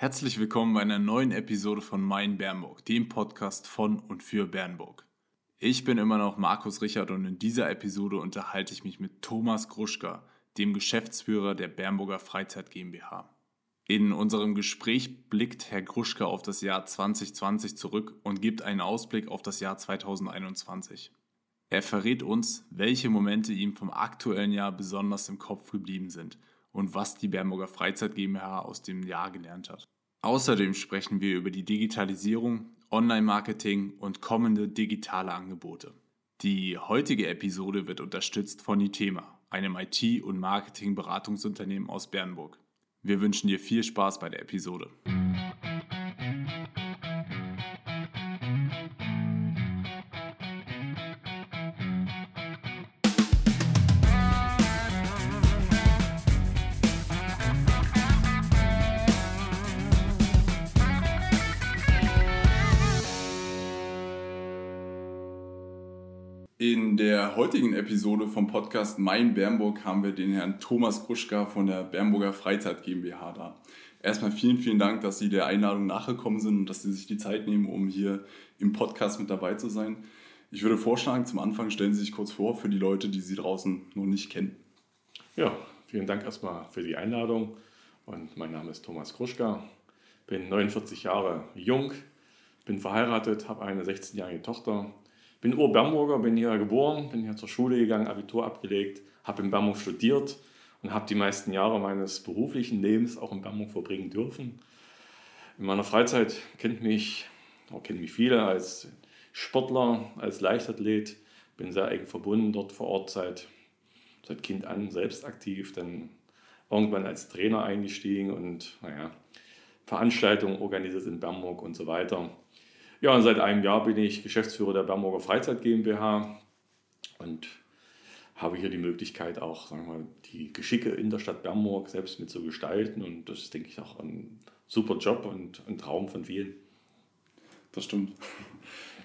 Herzlich willkommen bei einer neuen Episode von Mein Bernburg, dem Podcast von und für Bernburg. Ich bin immer noch Markus Richard und in dieser Episode unterhalte ich mich mit Thomas Gruschka, dem Geschäftsführer der Bernburger Freizeit GmbH. In unserem Gespräch blickt Herr Gruschka auf das Jahr 2020 zurück und gibt einen Ausblick auf das Jahr 2021. Er verrät uns, welche Momente ihm vom aktuellen Jahr besonders im Kopf geblieben sind – und was die Bernburger Freizeit GmbH aus dem Jahr gelernt hat. Außerdem sprechen wir über die Digitalisierung, Online-Marketing und kommende digitale Angebote. Die heutige Episode wird unterstützt von Itema, einem IT- und Marketing-Beratungsunternehmen aus Bernburg. Wir wünschen dir viel Spaß bei der Episode. Der heutigen Episode vom Podcast Mein Bernburg haben wir den Herrn Thomas Kruschka von der Bernburger Freizeit GmbH da. Erstmal vielen, vielen Dank, dass Sie der Einladung nachgekommen sind und dass Sie sich die Zeit nehmen, um hier im Podcast mit dabei zu sein. Ich würde vorschlagen, zum Anfang stellen Sie sich kurz vor für die Leute, die Sie draußen noch nicht kennen. Ja, vielen Dank erstmal für die Einladung. Und mein Name ist Thomas Kruschka, bin 49 Jahre jung, bin verheiratet, habe eine 16-jährige Tochter bin Ur-Bernburger, bin hier geboren, bin hier zur Schule gegangen, Abitur abgelegt, habe in Bernburg studiert und habe die meisten Jahre meines beruflichen Lebens auch in Bernburg verbringen dürfen. In meiner Freizeit kennt mich, kennen mich viele als Sportler, als Leichtathlet, bin sehr eng verbunden dort vor Ort seit, seit Kind an, selbst aktiv, dann irgendwann als Trainer eingestiegen und naja, Veranstaltungen organisiert in Bernburg und so weiter. Ja, und seit einem Jahr bin ich Geschäftsführer der Bernburger Freizeit GmbH und habe hier die Möglichkeit auch, sagen wir die Geschicke in der Stadt Bernburg selbst mit zu gestalten. Und das ist, denke ich, auch ein super Job und ein Traum von vielen. Das stimmt.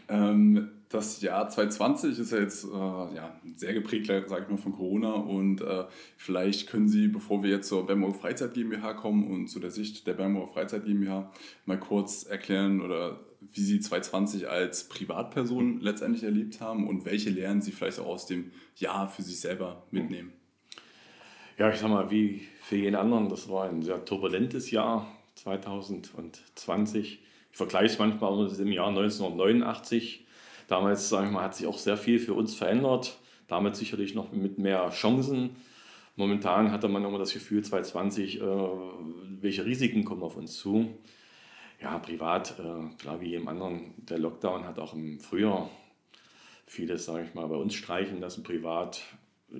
Ähm, das Jahr 2020 ist ja jetzt äh, ja, sehr geprägt, sage ich mal, von Corona. Und äh, vielleicht können Sie, bevor wir jetzt zur Bernburger Freizeit GmbH kommen und zu der Sicht der Bernburger Freizeit GmbH, mal kurz erklären oder wie Sie 2020 als Privatperson letztendlich erlebt haben und welche Lehren Sie vielleicht auch aus dem Jahr für sich selber mitnehmen. Ja, ich sag mal, wie für jeden anderen, das war ein sehr turbulentes Jahr 2020. Ich vergleiche es manchmal mit dem Jahr 1989. Damals, sage ich mal, hat sich auch sehr viel für uns verändert. Damit sicherlich noch mit mehr Chancen. Momentan hatte man immer das Gefühl, 2020, äh, welche Risiken kommen auf uns zu ja, privat, äh, klar wie jedem anderen, der Lockdown hat auch im Frühjahr vieles, sage ich mal, bei uns streichen lassen, privat.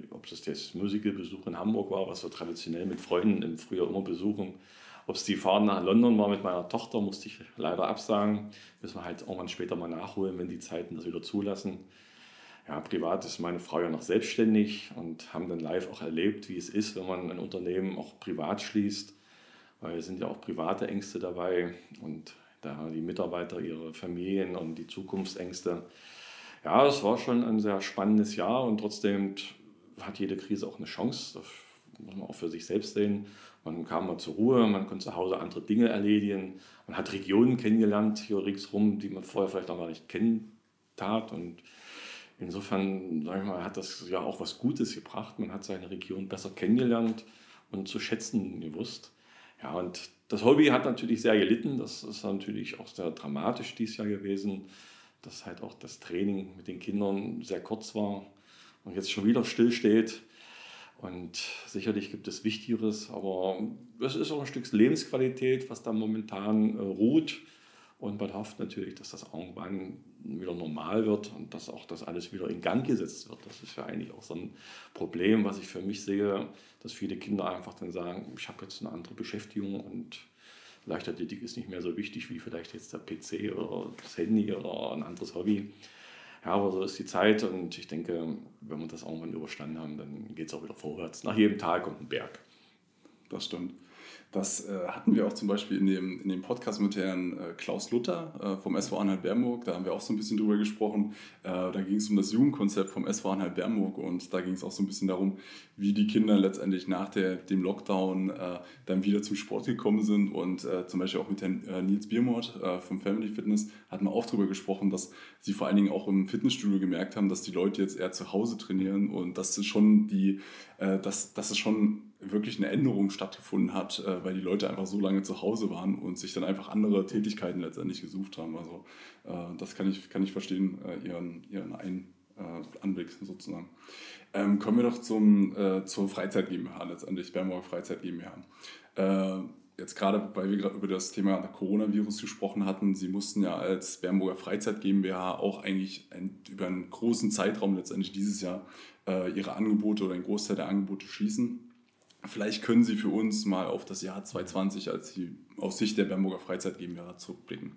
Ob das Musicalbesuch in Hamburg war, was wir traditionell mit Freunden im Frühjahr immer besuchen. Ob es die Fahrt nach London war mit meiner Tochter, musste ich leider absagen. Müssen wir halt irgendwann später mal nachholen, wenn die Zeiten das wieder zulassen. Ja, privat ist meine Frau ja noch selbstständig und haben dann live auch erlebt, wie es ist, wenn man ein Unternehmen auch privat schließt weil es sind ja auch private Ängste dabei und da die Mitarbeiter, ihre Familien und die Zukunftsängste. Ja, es war schon ein sehr spannendes Jahr und trotzdem hat jede Krise auch eine Chance. Das muss man auch für sich selbst sehen. Man kam mal zur Ruhe, man konnte zu Hause andere Dinge erledigen. Man hat Regionen kennengelernt hier ringsherum, die man vorher vielleicht noch gar nicht kennen. Und insofern, sage ich mal, hat das ja auch was Gutes gebracht. Man hat seine Region besser kennengelernt und zu schätzen gewusst. Ja, und das Hobby hat natürlich sehr gelitten. Das ist natürlich auch sehr dramatisch dieses Jahr gewesen, dass halt auch das Training mit den Kindern sehr kurz war und jetzt schon wieder stillsteht. Und sicherlich gibt es Wichtigeres, aber es ist auch ein Stück Lebensqualität, was da momentan äh, ruht. Und man hofft natürlich, dass das irgendwann wieder normal wird und dass auch das alles wieder in Gang gesetzt wird. Das ist ja eigentlich auch so ein Problem, was ich für mich sehe, dass viele Kinder einfach dann sagen, ich habe jetzt eine andere Beschäftigung und Leichtathletik ist nicht mehr so wichtig wie vielleicht jetzt der PC oder das Handy oder ein anderes Hobby. Ja, aber so ist die Zeit und ich denke, wenn wir das irgendwann überstanden haben, dann geht es auch wieder vorwärts. Nach jedem Tag kommt ein Berg. Das stimmt. Das äh, hatten wir auch zum Beispiel in dem, in dem Podcast mit Herrn äh, Klaus Luther äh, vom SV Anhalt-Bernburg. Da haben wir auch so ein bisschen drüber gesprochen. Äh, da ging es um das Jugendkonzept vom SV Anhalt-Bernburg und da ging es auch so ein bisschen darum, wie die Kinder letztendlich nach der, dem Lockdown äh, dann wieder zum Sport gekommen sind. Und äh, zum Beispiel auch mit Herrn Nils Biermort vom Family Fitness hatten wir auch darüber gesprochen, dass sie vor allen Dingen auch im Fitnessstudio gemerkt haben, dass die Leute jetzt eher zu Hause trainieren und dass es schon die, dass, dass es schon wirklich eine Änderung stattgefunden hat, äh, weil die Leute einfach so lange zu Hause waren und sich dann einfach andere Tätigkeiten letztendlich gesucht haben. Also äh, das kann ich, kann ich verstehen, äh, ihren, ihren Ein, äh, Anblick sozusagen. Ähm, kommen wir doch zum, äh, zur Freizeit GmbH letztendlich, Bernburger Freizeit GmbH. Äh, jetzt gerade, weil wir gerade über das Thema Coronavirus gesprochen hatten, Sie mussten ja als Bernburger Freizeit GmbH auch eigentlich ein, über einen großen Zeitraum letztendlich dieses Jahr Ihre Angebote oder einen Großteil der Angebote schließen. Vielleicht können Sie für uns mal auf das Jahr 2020 als die, aus Sicht der Bernburger Freizeit GmbH zurückblicken.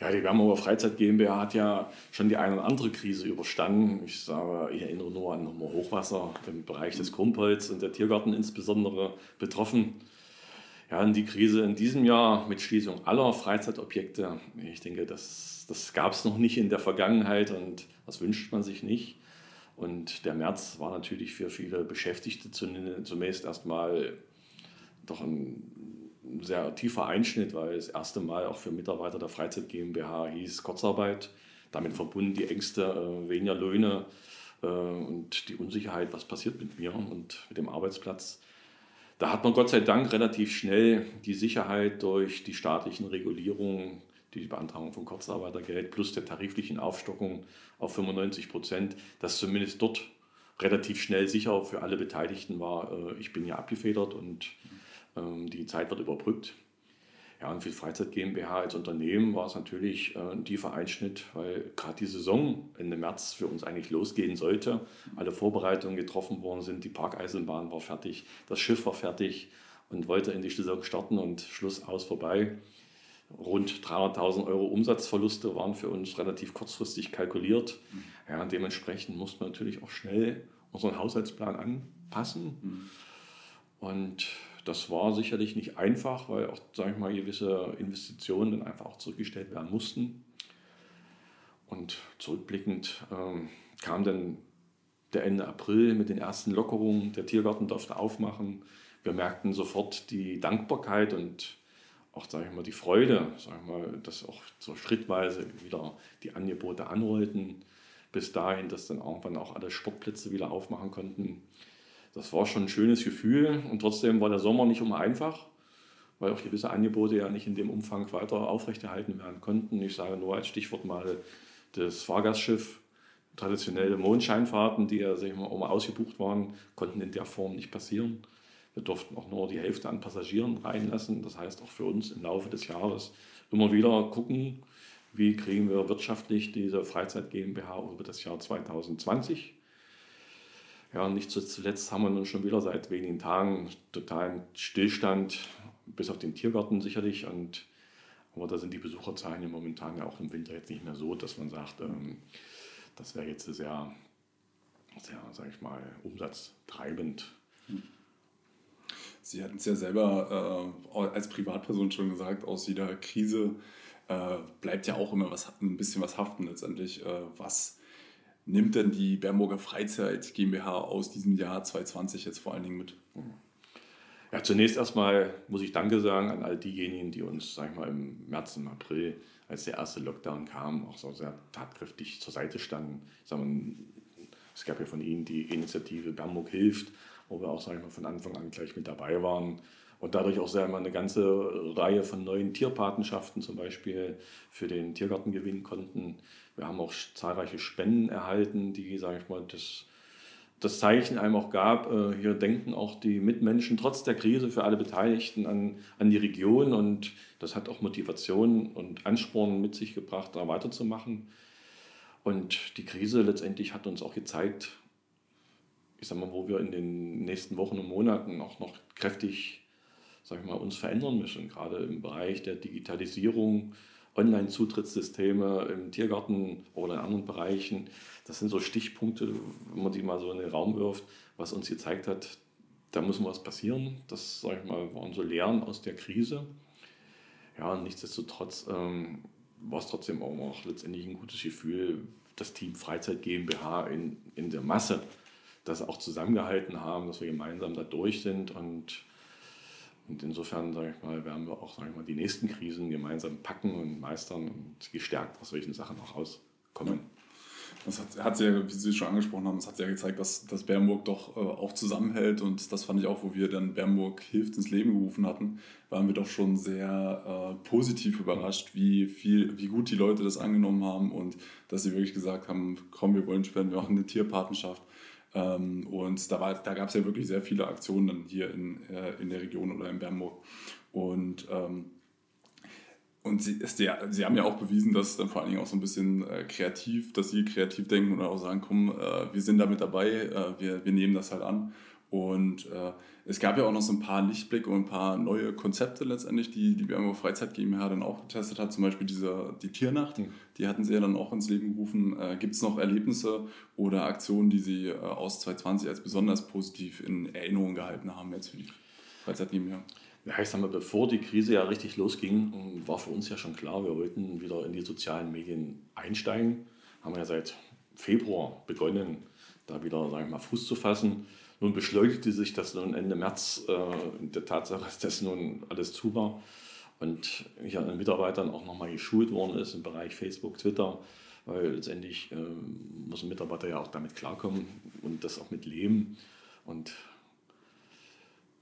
Ja, die Bernburger Freizeit GmbH hat ja schon die eine oder andere Krise überstanden. Ich sage, ich erinnere nur an nochmal Hochwasser im Bereich des Krumpholz und der Tiergarten insbesondere betroffen. Ja, und die Krise in diesem Jahr mit Schließung aller Freizeitobjekte, ich denke, das, das gab es noch nicht in der Vergangenheit und das wünscht man sich nicht. Und der März war natürlich für viele Beschäftigte zunächst erstmal doch ein sehr tiefer Einschnitt, weil das erste Mal auch für Mitarbeiter der Freizeit GmbH hieß Kurzarbeit, damit verbunden die Ängste, äh, weniger Löhne äh, und die Unsicherheit, was passiert mit mir und mit dem Arbeitsplatz. Da hat man Gott sei Dank relativ schnell die Sicherheit durch die staatlichen Regulierungen die Beantragung von Kurzarbeitergeld plus der tariflichen Aufstockung auf 95 Prozent, dass zumindest dort relativ schnell sicher für alle Beteiligten war, äh, ich bin hier abgefedert und ähm, die Zeit wird überbrückt. Ja, und für Freizeit GmbH als Unternehmen war es natürlich äh, ein tiefer Einschnitt, weil gerade die Saison Ende März für uns eigentlich losgehen sollte. Alle Vorbereitungen getroffen worden sind, die Parkeisenbahn war fertig, das Schiff war fertig und wollte in die Saison starten und Schluss aus vorbei. Rund 300.000 Euro Umsatzverluste waren für uns relativ kurzfristig kalkuliert. Mhm. Ja, dementsprechend mussten wir natürlich auch schnell unseren Haushaltsplan anpassen. Mhm. Und das war sicherlich nicht einfach, weil auch, sage ich mal, gewisse Investitionen dann einfach auch zurückgestellt werden mussten. Und zurückblickend ähm, kam dann der Ende April mit den ersten Lockerungen. Der Tiergarten durfte aufmachen. Wir merkten sofort die Dankbarkeit und auch, sage ich mal, die Freude, sage ich mal, dass auch so schrittweise wieder die Angebote anrollten, bis dahin, dass dann irgendwann auch alle Sportplätze wieder aufmachen konnten. Das war schon ein schönes Gefühl und trotzdem war der Sommer nicht immer einfach, weil auch gewisse Angebote ja nicht in dem Umfang weiter aufrechterhalten werden konnten. Ich sage nur als Stichwort mal das Fahrgastschiff, traditionelle Mondscheinfahrten, die ja sag ich mal, mal ausgebucht waren, konnten in der Form nicht passieren. Wir durften auch nur die Hälfte an Passagieren reinlassen. Das heißt auch für uns im Laufe des Jahres immer wieder gucken, wie kriegen wir wirtschaftlich diese Freizeit GmbH über das Jahr 2020. Ja, nicht zuletzt haben wir nun schon wieder seit wenigen Tagen totalen Stillstand, bis auf den Tiergarten sicherlich. Und, aber da sind die Besucherzahlen ja momentan ja auch im Winter jetzt nicht mehr so, dass man sagt, ähm, das wäre jetzt sehr, sehr, sag ich mal, umsatztreibend. Hm. Sie hatten es ja selber äh, als Privatperson schon gesagt, aus jeder Krise äh, bleibt ja auch immer was, ein bisschen was haften letztendlich. Äh, was nimmt denn die Bernburger Freizeit GmbH aus diesem Jahr 2020 jetzt vor allen Dingen mit? Ja, zunächst erstmal muss ich Danke sagen an all diejenigen, die uns, sag ich mal, im März und April, als der erste Lockdown kam, auch so sehr tatkräftig zur Seite standen. Mal, es gab ja von Ihnen die Initiative Bernburg hilft, wo wir auch sag ich mal, von Anfang an gleich mit dabei waren und dadurch auch sehr mal eine ganze Reihe von neuen Tierpatenschaften zum Beispiel für den Tiergarten gewinnen konnten. Wir haben auch zahlreiche Spenden erhalten, die, sage ich mal, das, das Zeichen einem auch gab, äh, hier denken auch die Mitmenschen trotz der Krise für alle Beteiligten an, an die Region und das hat auch Motivation und Ansporn mit sich gebracht, da weiterzumachen. Und die Krise letztendlich hat uns auch gezeigt, ich sag mal, wo wir in den nächsten Wochen und Monaten auch noch kräftig, sag ich mal, uns verändern müssen, gerade im Bereich der Digitalisierung, Online-Zutrittssysteme im Tiergarten oder in anderen Bereichen. Das sind so Stichpunkte, wenn man die mal so in den Raum wirft, was uns gezeigt hat, da muss was passieren. Das, sag ich mal, waren so Lehren aus der Krise. Ja, nichtsdestotrotz ähm, war es trotzdem auch noch letztendlich ein gutes Gefühl, das Team Freizeit GmbH in, in der Masse das auch zusammengehalten haben, dass wir gemeinsam da durch sind und, und insofern, sage ich mal, werden wir auch, sage ich mal, die nächsten Krisen gemeinsam packen und meistern und gestärkt aus solchen Sachen auch rauskommen. Das hat, hat ja, wie Sie schon angesprochen haben, das hat ja gezeigt, dass, dass Bernburg doch äh, auch zusammenhält. Und das fand ich auch, wo wir dann Bernburg hilft ins Leben gerufen hatten, waren wir doch schon sehr äh, positiv überrascht, wie, viel, wie gut die Leute das angenommen haben und dass sie wirklich gesagt haben, komm, wir wollen spenden, wir machen eine Tierpartnerschaft. Ähm, und da, da gab es ja wirklich sehr viele Aktionen hier in, äh, in der Region oder in Bernburg. Und ähm, und sie, sie, sie haben ja auch bewiesen, dass dann vor allen Dingen auch so ein bisschen äh, kreativ, dass sie kreativ denken und auch sagen, komm, äh, wir sind da mit dabei, äh, wir, wir nehmen das halt an. Und äh, es gab ja auch noch so ein paar Lichtblicke und ein paar neue Konzepte letztendlich, die die BMO Freizeit GmbH dann auch getestet hat. Zum Beispiel diese, die Tiernacht, mhm. die hatten sie ja dann auch ins Leben gerufen. Äh, Gibt es noch Erlebnisse oder Aktionen, die sie äh, aus 2020 als besonders positiv in Erinnerung gehalten haben jetzt für die Freizeit GmbH? Ja, ich sag mal, bevor die Krise ja richtig losging, war für uns ja schon klar, wir wollten wieder in die sozialen Medien einsteigen. Haben wir ja seit Februar begonnen, da wieder, sagen wir mal, Fuß zu fassen. Nun beschleunigte sich das nun Ende März äh, der Tatsache, dass das nun alles zu war und ich an den Mitarbeitern auch nochmal geschult worden ist im Bereich Facebook, Twitter, weil letztendlich äh, muss ein Mitarbeiter ja auch damit klarkommen und das auch mit leben. Und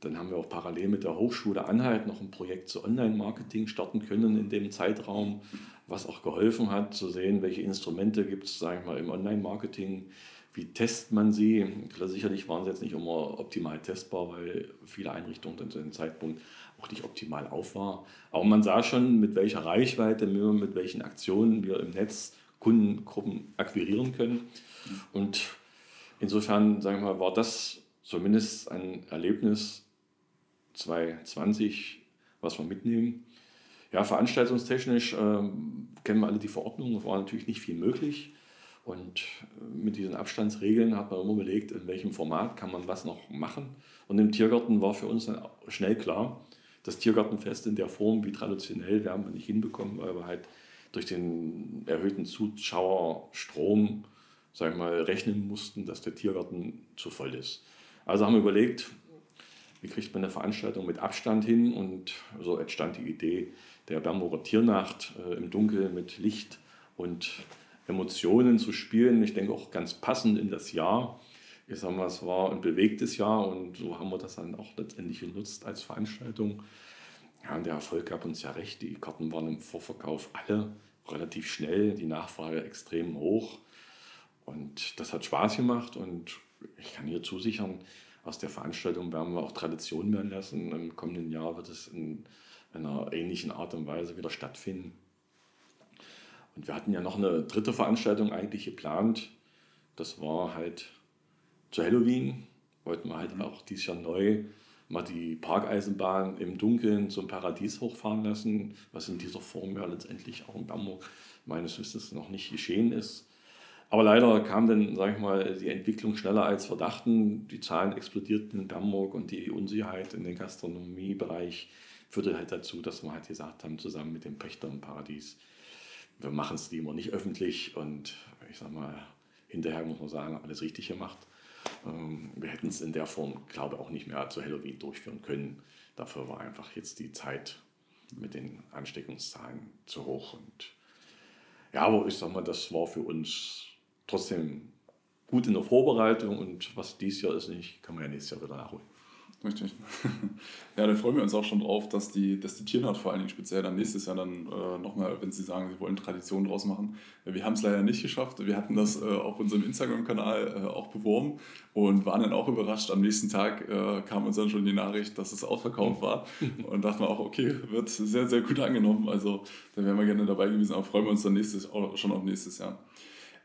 dann haben wir auch parallel mit der Hochschule Anhalt noch ein Projekt zu Online-Marketing starten können in dem Zeitraum, was auch geholfen hat zu sehen, welche Instrumente gibt es, sage ich mal, im Online-Marketing, wie testet man sie. Klar, sicherlich waren sie jetzt nicht immer optimal testbar, weil viele Einrichtungen dann zu dem Zeitpunkt auch nicht optimal auf war. Aber man sah schon, mit welcher Reichweite, mit welchen Aktionen wir im Netz Kundengruppen akquirieren können. Und insofern, sagen wir mal, war das zumindest ein Erlebnis, 2020, was wir mitnehmen. Ja, veranstaltungstechnisch äh, kennen wir alle die Verordnung, war natürlich nicht viel möglich. Und äh, mit diesen Abstandsregeln hat man immer überlegt, in welchem Format kann man was noch machen. Und im Tiergarten war für uns dann schnell klar, das Tiergartenfest in der Form wie traditionell werden wir nicht hinbekommen, weil wir halt durch den erhöhten Zuschauerstrom, sag ich mal, rechnen mussten, dass der Tiergarten zu voll ist. Also haben wir überlegt, wie kriegt man eine Veranstaltung mit Abstand hin und so entstand die Idee der Bernburger Tiernacht äh, im Dunkeln mit Licht und Emotionen zu spielen. Ich denke auch ganz passend in das Jahr. Ich sage mal, es war ein bewegtes Jahr und so haben wir das dann auch letztendlich genutzt als Veranstaltung. Ja, und der Erfolg gab uns ja recht. Die Karten waren im Vorverkauf alle relativ schnell, die Nachfrage extrem hoch. Und das hat Spaß gemacht und ich kann hier zusichern, aus der Veranstaltung werden wir auch Tradition werden lassen. Im kommenden Jahr wird es in einer ähnlichen Art und Weise wieder stattfinden. Und wir hatten ja noch eine dritte Veranstaltung eigentlich geplant. Das war halt zu Halloween. Wollten wir halt mhm. auch dieses Jahr neu mal die Parkeisenbahn im Dunkeln zum Paradies hochfahren lassen, was in dieser Form ja letztendlich auch in Bamberg meines Wissens noch nicht geschehen ist. Aber leider kam dann, sage ich mal, die Entwicklung schneller als verdachten. Die Zahlen explodierten in Bamberg und die Unsicherheit in den Gastronomiebereich führte halt dazu, dass wir halt gesagt haben, zusammen mit dem Pächter im Paradies, wir machen es lieber nicht öffentlich und ich sag mal, hinterher muss man sagen, alles richtig gemacht. Ähm, wir hätten es in der Form, glaube ich, auch nicht mehr zu Halloween durchführen können. Dafür war einfach jetzt die Zeit mit den Ansteckungszahlen zu hoch. Und ja, aber ich sag mal, das war für uns trotzdem gut in der Vorbereitung und was dieses Jahr ist kann man ja nächstes Jahr wieder nachholen. Richtig. Ja, da freuen wir uns auch schon drauf, dass die, dass die Tiernaht vor allen Dingen speziell dann nächstes Jahr dann äh, nochmal, wenn Sie sagen, Sie wollen Tradition draus machen. Wir haben es leider nicht geschafft. Wir hatten das äh, auf unserem Instagram-Kanal äh, auch beworben und waren dann auch überrascht. Am nächsten Tag äh, kam uns dann schon die Nachricht, dass es ausverkauft war und dachten wir auch, okay, wird sehr, sehr gut angenommen. Also da wären wir gerne dabei gewesen, aber freuen wir uns dann nächstes, schon auf nächstes Jahr.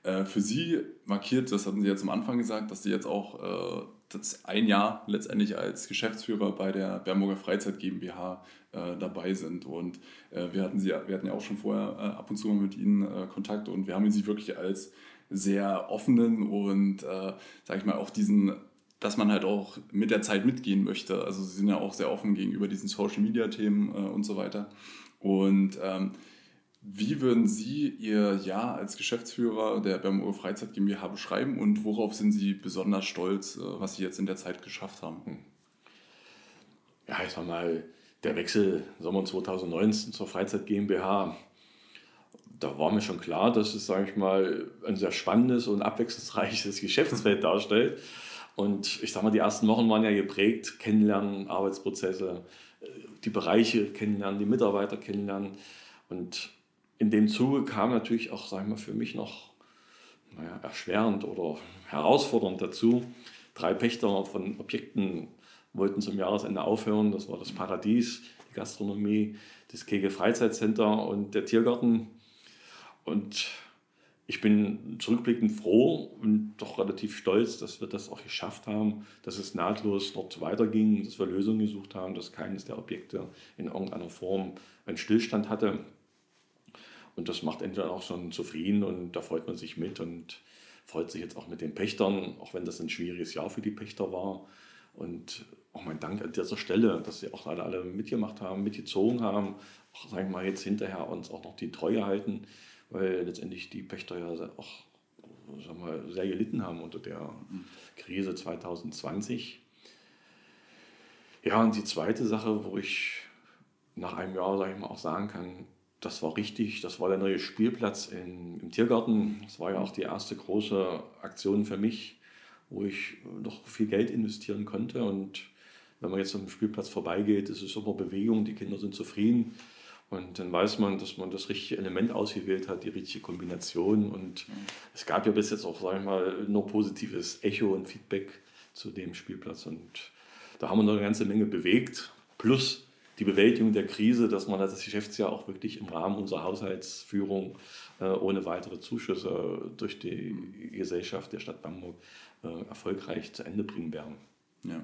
Äh, für Sie markiert, das hatten Sie jetzt am Anfang gesagt, dass Sie jetzt auch äh, das ein Jahr letztendlich als Geschäftsführer bei der Bernburger Freizeit GmbH äh, dabei sind. Und äh, wir, hatten sie, wir hatten ja auch schon vorher äh, ab und zu mal mit Ihnen äh, Kontakt und wir haben Sie wirklich als sehr offenen und, äh, sage ich mal, auch diesen dass man halt auch mit der Zeit mitgehen möchte. Also sie sind ja auch sehr offen gegenüber diesen Social-Media-Themen äh, und so weiter. Und ähm, wie würden Sie Ihr Jahr als Geschäftsführer der Bermuda Freizeit GmbH beschreiben und worauf sind Sie besonders stolz, äh, was Sie jetzt in der Zeit geschafft haben? Hm. Ja, ich sag mal, der Wechsel Sommer 2019 zur Freizeit GmbH, da war mir schon klar, dass es, sage ich mal, ein sehr spannendes und abwechslungsreiches Geschäftsfeld darstellt. Und ich sage mal, die ersten Wochen waren ja geprägt, kennenlernen, Arbeitsprozesse, äh, die Bereiche kennenlernen, die Mitarbeiter kennenlernen. Und in dem Zuge kam natürlich auch, sagen wir, für mich noch naja, erschwerend oder herausfordernd dazu. Drei Pächter von Objekten wollten zum Jahresende aufhören. Das war das Paradies, die Gastronomie, das Kegel Freizeitcenter und der Tiergarten. Und ich bin zurückblickend froh und doch relativ stolz, dass wir das auch geschafft haben, dass es nahtlos dort weiterging, dass wir Lösungen gesucht haben, dass keines der Objekte in irgendeiner Form einen Stillstand hatte. Und das macht entweder auch schon zufrieden und da freut man sich mit und freut sich jetzt auch mit den Pächtern, auch wenn das ein schwieriges Jahr für die Pächter war. Und auch mein Dank an dieser Stelle, dass sie auch alle, alle mitgemacht haben, mitgezogen haben, auch sagen wir mal jetzt hinterher uns auch noch die Treue halten, weil letztendlich die Pächter ja auch sagen wir, sehr gelitten haben unter der Krise 2020. Ja, und die zweite Sache, wo ich nach einem Jahr, sage ich mal, auch sagen kann, das war richtig, das war der neue Spielplatz in, im Tiergarten. Das war ja auch die erste große Aktion für mich, wo ich noch viel Geld investieren konnte. Und wenn man jetzt am Spielplatz vorbeigeht, ist es immer Bewegung, die Kinder sind zufrieden. Und dann weiß man, dass man das richtige Element ausgewählt hat, die richtige Kombination. Und es gab ja bis jetzt auch, sagen wir mal, nur positives Echo und Feedback zu dem Spielplatz. Und da haben wir noch eine ganze Menge bewegt. Plus die Bewältigung der Krise, dass man das Geschäftsjahr auch wirklich im Rahmen unserer Haushaltsführung äh, ohne weitere Zuschüsse durch die Gesellschaft der Stadt Bamberg äh, erfolgreich zu Ende bringen werden. Ja.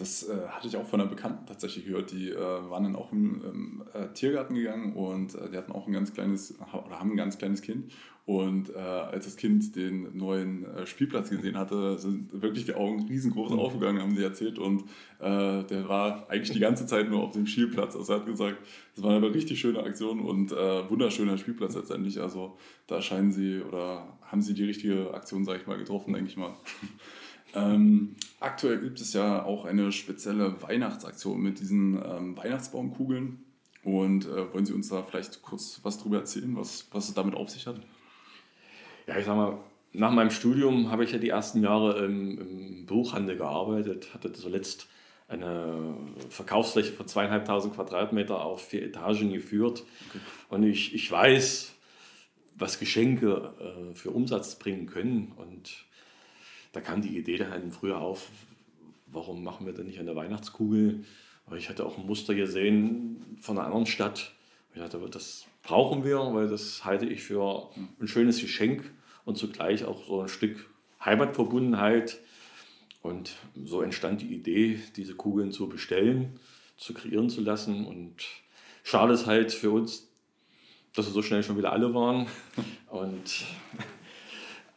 Das äh, hatte ich auch von einer Bekannten tatsächlich gehört. Die äh, waren dann auch im, im äh, Tiergarten gegangen und äh, die hatten auch ein ganz kleines oder haben ein ganz kleines Kind. Und äh, als das Kind den neuen äh, Spielplatz gesehen hatte, sind wirklich die Augen riesengroß mhm. aufgegangen, haben sie erzählt. Und der war eigentlich die ganze Zeit nur auf dem Spielplatz. Also er hat gesagt, das war eine richtig schöne Aktion und wunderschöner Spielplatz letztendlich. Also da scheinen sie oder haben sie die richtige Aktion, sage ich mal, getroffen, denke ich mal. Ähm, aktuell gibt es ja auch eine spezielle Weihnachtsaktion mit diesen ähm, Weihnachtsbaumkugeln. Und äh, wollen Sie uns da vielleicht kurz was drüber erzählen, was, was es damit auf sich hat? Ja, ich sag mal, nach meinem Studium habe ich ja die ersten Jahre im, im Buchhandel gearbeitet, hatte zuletzt eine Verkaufsfläche von zweieinhalbtausend Quadratmeter auf vier Etagen geführt. Okay. Und ich, ich weiß, was Geschenke äh, für Umsatz bringen können. Und da kam die Idee dann halt früher auf, warum machen wir denn nicht eine Weihnachtskugel? Aber ich hatte auch ein Muster gesehen von einer anderen Stadt. Ich dachte, das brauchen wir, weil das halte ich für ein schönes Geschenk und zugleich auch so ein Stück Heimatverbundenheit. Und so entstand die Idee, diese Kugeln zu bestellen, zu kreieren zu lassen. Und schade ist halt für uns, dass wir so schnell schon wieder alle waren. Und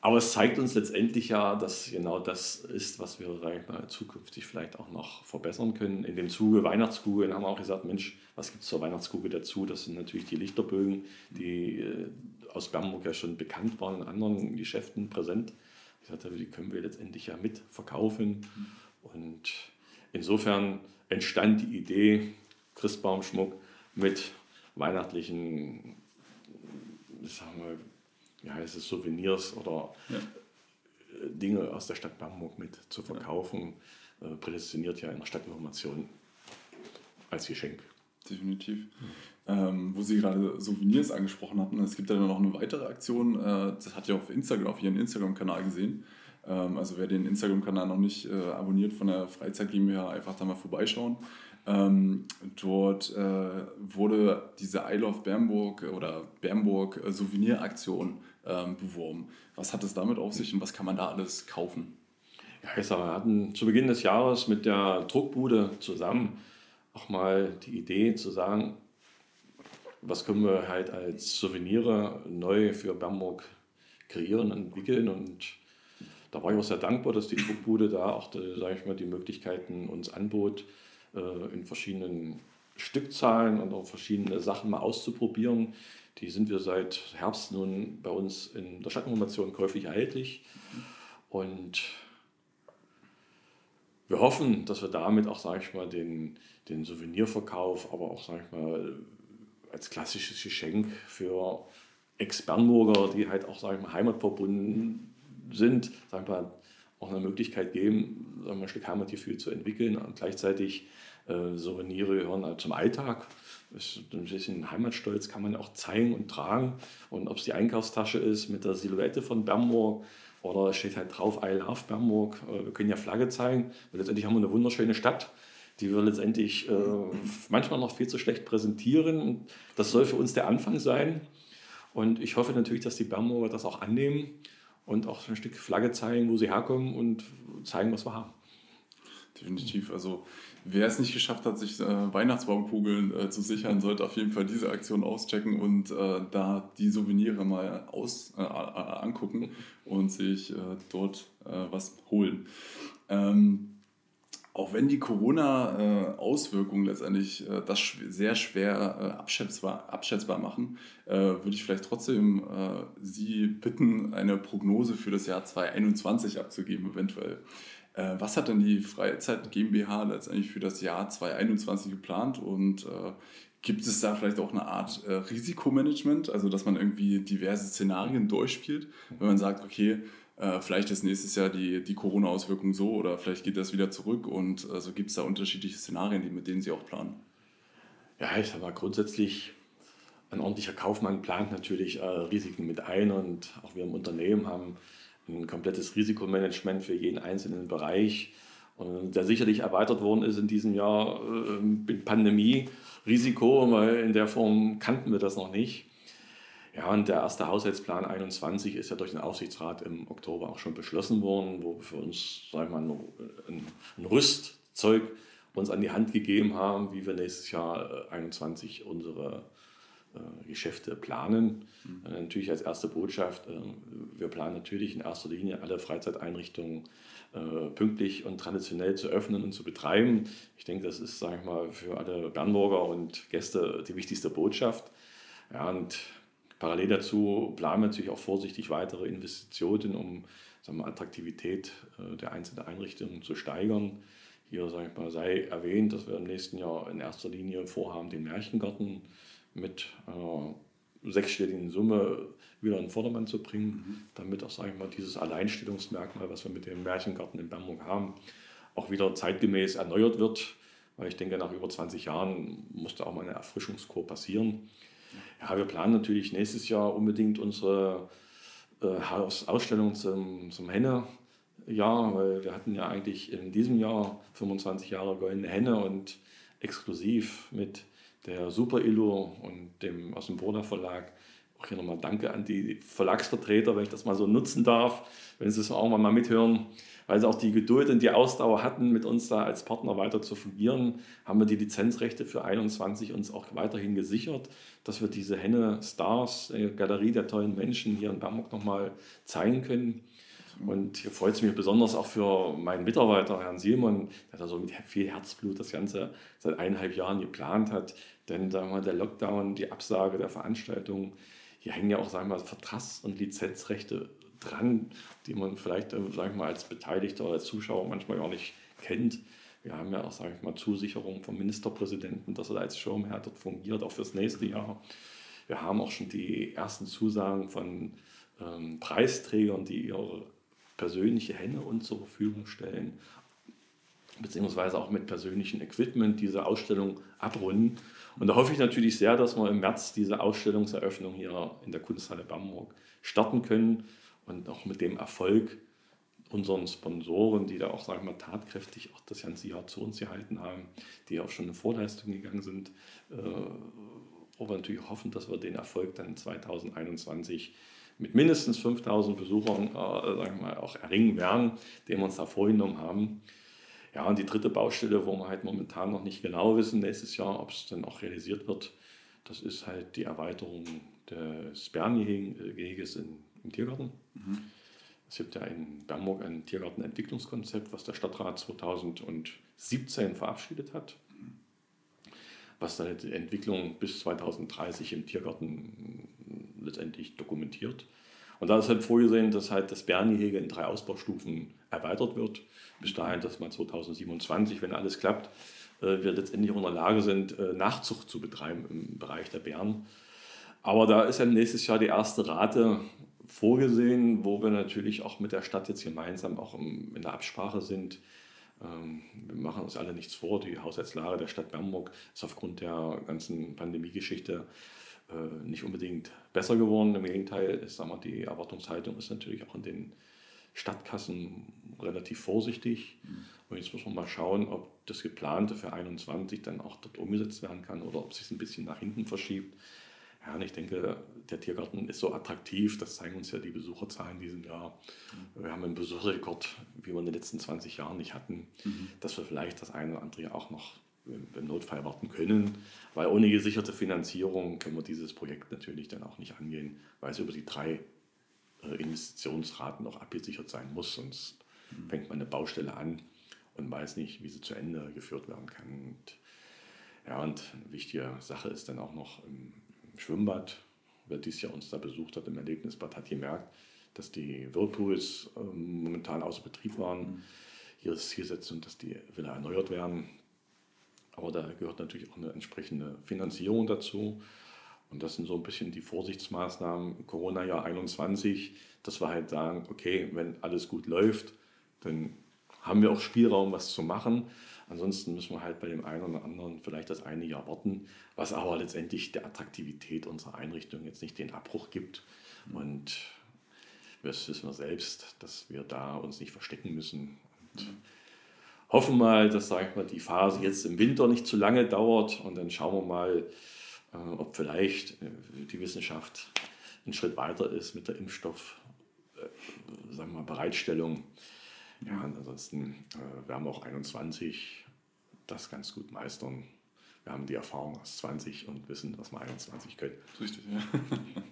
aber es zeigt uns letztendlich ja, dass genau das ist, was wir zukünftig vielleicht auch noch verbessern können. In dem Zuge Weihnachtskugeln haben wir auch gesagt, Mensch, was gibt es zur Weihnachtskugel dazu? Das sind natürlich die Lichterbögen, die äh, aus Bernburg ja schon bekannt waren, in anderen Geschäften präsent. Ich sagte, die können wir letztendlich ja mit verkaufen. Und insofern entstand die Idee, Christbaumschmuck mit weihnachtlichen, sagen wir, wie heißt es, Souvenirs oder ja. Äh, Dinge aus der Stadt Bamberg mit zu verkaufen, ja. äh, prädestiniert ja in der Stadtinformation als Geschenk. Definitiv. Mhm. Ähm, wo Sie gerade Souvenirs angesprochen hatten, es gibt ja noch eine weitere Aktion, äh, das hat ja auf Instagram, auf Ihrem Instagram-Kanal gesehen. Ähm, also wer den Instagram-Kanal noch nicht äh, abonniert von der Freizeit GmbH, einfach da mal vorbeischauen. Ähm, dort äh, wurde diese I Love Bernburg oder Bernburg Souveniraktion ähm, beworben. Was hat es damit auf sich und was kann man da alles kaufen? Ja, ich sage, wir hatten zu Beginn des Jahres mit der Druckbude zusammen auch mal die Idee zu sagen, was können wir halt als Souvenire neu für Bernburg kreieren, entwickeln und da war ich auch sehr dankbar, dass die Druckbude da auch, sage ich mal, die Möglichkeiten uns anbot, äh, in verschiedenen Stückzahlen und auch verschiedene Sachen mal auszuprobieren. Die sind wir seit Herbst nun bei uns in der Stadtinformation käuflich erhältlich. Und wir hoffen, dass wir damit auch, sage ich mal, den, den Souvenirverkauf, aber auch, sage ich mal, als klassisches Geschenk für Ex-Bernburger, die halt auch, sage ich mal, heimatverbunden sind, sagen wir mal, auch eine Möglichkeit geben, sagen wir, ein Stück Heimatgefühl zu entwickeln und gleichzeitig äh, Souvenirs gehören halt zum Alltag. Ein bisschen Heimatstolz kann man auch zeigen und tragen. Und ob es die Einkaufstasche ist mit der Silhouette von Bernburg oder es steht halt drauf I love Bernburg. Äh, wir können ja Flagge zeigen. Und letztendlich haben wir eine wunderschöne Stadt, die wir letztendlich äh, manchmal noch viel zu schlecht präsentieren. Das soll für uns der Anfang sein. Und ich hoffe natürlich, dass die Bernburger das auch annehmen und auch ein Stück Flagge zeigen, wo sie herkommen und zeigen, was wir haben. Definitiv. Also wer es nicht geschafft hat, sich äh, Weihnachtsbaumkugeln äh, zu sichern, sollte auf jeden Fall diese Aktion auschecken und äh, da die Souvenirs mal aus, äh, angucken und sich äh, dort äh, was holen. Ähm, auch wenn die Corona-Auswirkungen letztendlich das sehr schwer abschätzbar, abschätzbar machen, würde ich vielleicht trotzdem Sie bitten, eine Prognose für das Jahr 2021 abzugeben, eventuell. Äh, was hat denn die Freizeit GmbH letztendlich für das Jahr 2021 geplant und äh, gibt es da vielleicht auch eine Art äh, Risikomanagement, also dass man irgendwie diverse Szenarien durchspielt, wenn man sagt, okay, äh, vielleicht ist nächstes Jahr die, die Corona-Auswirkung so oder vielleicht geht das wieder zurück und also gibt es da unterschiedliche Szenarien, die, mit denen Sie auch planen? Ja, ich sag mal grundsätzlich ein ordentlicher Kaufmann plant natürlich äh, Risiken mit ein und auch wir im Unternehmen haben ein komplettes Risikomanagement für jeden einzelnen Bereich, der sicherlich erweitert worden ist in diesem Jahr äh, mit Pandemie-Risiko, weil in der Form kannten wir das noch nicht. Ja, und der erste Haushaltsplan 21 ist ja durch den Aufsichtsrat im Oktober auch schon beschlossen worden, wo wir für uns, sagen wir mal, ein, Rüstzeug uns an die Hand gegeben haben, wie wir nächstes Jahr 21 unsere äh, Geschäfte planen. Mhm. Äh, natürlich als erste Botschaft, äh, wir planen natürlich in erster Linie alle Freizeiteinrichtungen pünktlich und traditionell zu öffnen und zu betreiben. Ich denke, das ist, sage ich mal, für alle Bernburger und Gäste die wichtigste Botschaft. Ja, und parallel dazu planen wir natürlich auch vorsichtig weitere Investitionen, um sagen wir, Attraktivität der einzelnen Einrichtungen zu steigern. Hier sage ich mal, sei erwähnt, dass wir im nächsten Jahr in erster Linie vorhaben, den Märchengarten mit äh, sechsstelligen Summe wieder in den Vordermann zu bringen, mhm. damit auch, sage ich mal, dieses Alleinstellungsmerkmal, was wir mit dem Märchengarten in Bernburg haben, auch wieder zeitgemäß erneuert wird. Weil ich denke, nach über 20 Jahren musste auch mal eine Erfrischungskur passieren. Ja, wir planen natürlich nächstes Jahr unbedingt unsere äh, Ausstellung zum, zum Henne. Ja, weil wir hatten ja eigentlich in diesem Jahr 25 Jahre Goldene Henne und exklusiv mit der Super Illo und dem aus dem Broder Verlag. Auch hier nochmal Danke an die Verlagsvertreter, wenn ich das mal so nutzen darf, wenn Sie es auch mal mithören, weil sie auch die Geduld und die Ausdauer hatten, mit uns da als Partner weiter zu fungieren, haben wir die Lizenzrechte für 21 uns auch weiterhin gesichert, dass wir diese Henne Stars, Galerie der tollen Menschen hier in Bamberg nochmal zeigen können. Und hier freut es mich besonders auch für meinen Mitarbeiter, Herrn Simon, der da so mit viel Herzblut das Ganze seit eineinhalb Jahren geplant hat. Denn sagen wir, der Lockdown, die Absage der Veranstaltung, hier hängen ja auch sagen wir, Vertrags- und Lizenzrechte dran, die man vielleicht äh, sagen wir, als Beteiligter oder als Zuschauer manchmal gar nicht kennt. Wir haben ja auch, sage ich mal, Zusicherung vom Ministerpräsidenten, dass er als Schirmherr dort fungiert, auch fürs nächste Jahr. Wir haben auch schon die ersten Zusagen von ähm, Preisträgern, die ihre persönliche Hände uns zur Verfügung stellen, beziehungsweise auch mit persönlichem Equipment diese Ausstellung abrunden. Und da hoffe ich natürlich sehr, dass wir im März diese Ausstellungseröffnung hier in der Kunsthalle Bamberg starten können und auch mit dem Erfolg unseren Sponsoren, die da auch, sagen wir mal, tatkräftig auch das ganze Jahr zu uns gehalten haben, die auch schon in Vorleistung gegangen sind, äh, wo wir natürlich hoffen, dass wir den Erfolg dann 2021 mit mindestens 5000 Besuchern äh, sagen wir mal, auch erringen werden, den wir uns da vorgenommen haben. Ja, und die dritte Baustelle, wo wir halt momentan noch nicht genau wissen, nächstes Jahr, ob es dann auch realisiert wird, das ist halt die Erweiterung des Bärengeheges im Tiergarten. Mhm. Es gibt ja in Bernburg ein Tiergartenentwicklungskonzept, was der Stadtrat 2017 verabschiedet hat, was dann die Entwicklung bis 2030 im Tiergarten letztendlich dokumentiert. Und da ist halt vorgesehen, dass halt das Bärengehege in drei Ausbaustufen erweitert wird. Bis dahin, dass man 2027, wenn alles klappt, äh, wir letztendlich auch in der Lage sind, äh, Nachzucht zu betreiben im Bereich der Bären. Aber da ist ja nächstes Jahr die erste Rate vorgesehen, wo wir natürlich auch mit der Stadt jetzt gemeinsam auch in der Absprache sind. Ähm, wir machen uns alle nichts vor. Die Haushaltslage der Stadt Bernburg ist aufgrund der ganzen Pandemiegeschichte äh, nicht unbedingt besser geworden. Im Gegenteil, ich sag mal, die Erwartungshaltung ist natürlich auch in den Stadtkassen relativ vorsichtig. Mhm. Und jetzt muss man mal schauen, ob das geplante für 2021 dann auch dort umgesetzt werden kann oder ob es sich ein bisschen nach hinten verschiebt. Ja, und ich denke, der Tiergarten ist so attraktiv, das zeigen uns ja die Besucherzahlen in diesem Jahr. Mhm. Wir haben einen Besucherrekord, wie wir in den letzten 20 Jahren nicht hatten, mhm. dass wir vielleicht das eine oder andere auch noch im Notfall warten können, weil ohne gesicherte Finanzierung können wir dieses Projekt natürlich dann auch nicht angehen, weil es über die drei äh, Investitionsraten auch abgesichert sein muss, sonst mhm. fängt man eine Baustelle an und weiß nicht, wie sie zu Ende geführt werden kann. Und, ja, und eine wichtige Sache ist dann auch noch im, im Schwimmbad. Wer dieses Jahr uns da besucht hat im Erlebnisbad, hat gemerkt, dass die Whirlpools äh, momentan außer Betrieb waren. Mhm. Hier ist Zielsetzung, dass die wieder erneuert werden. Aber da gehört natürlich auch eine entsprechende Finanzierung dazu. Und das sind so ein bisschen die Vorsichtsmaßnahmen Corona-Jahr 21, dass wir halt sagen, okay, wenn alles gut läuft, dann haben wir auch Spielraum, was zu machen. Ansonsten müssen wir halt bei dem einen oder anderen vielleicht das eine Jahr warten, was aber letztendlich der Attraktivität unserer Einrichtung jetzt nicht den Abbruch gibt. Und das wissen wir selbst, dass wir da uns nicht verstecken müssen. Und hoffen mal, dass sag ich mal, die Phase jetzt im Winter nicht zu lange dauert und dann schauen wir mal, äh, ob vielleicht äh, die Wissenschaft einen Schritt weiter ist mit der Impfstoff, äh, sagen wir mal, Bereitstellung. Ja, ansonsten äh, werden wir auch 21 das ganz gut meistern. Wir haben die Erfahrung aus 20 und wissen, was wir 21 können. Richtig, ja.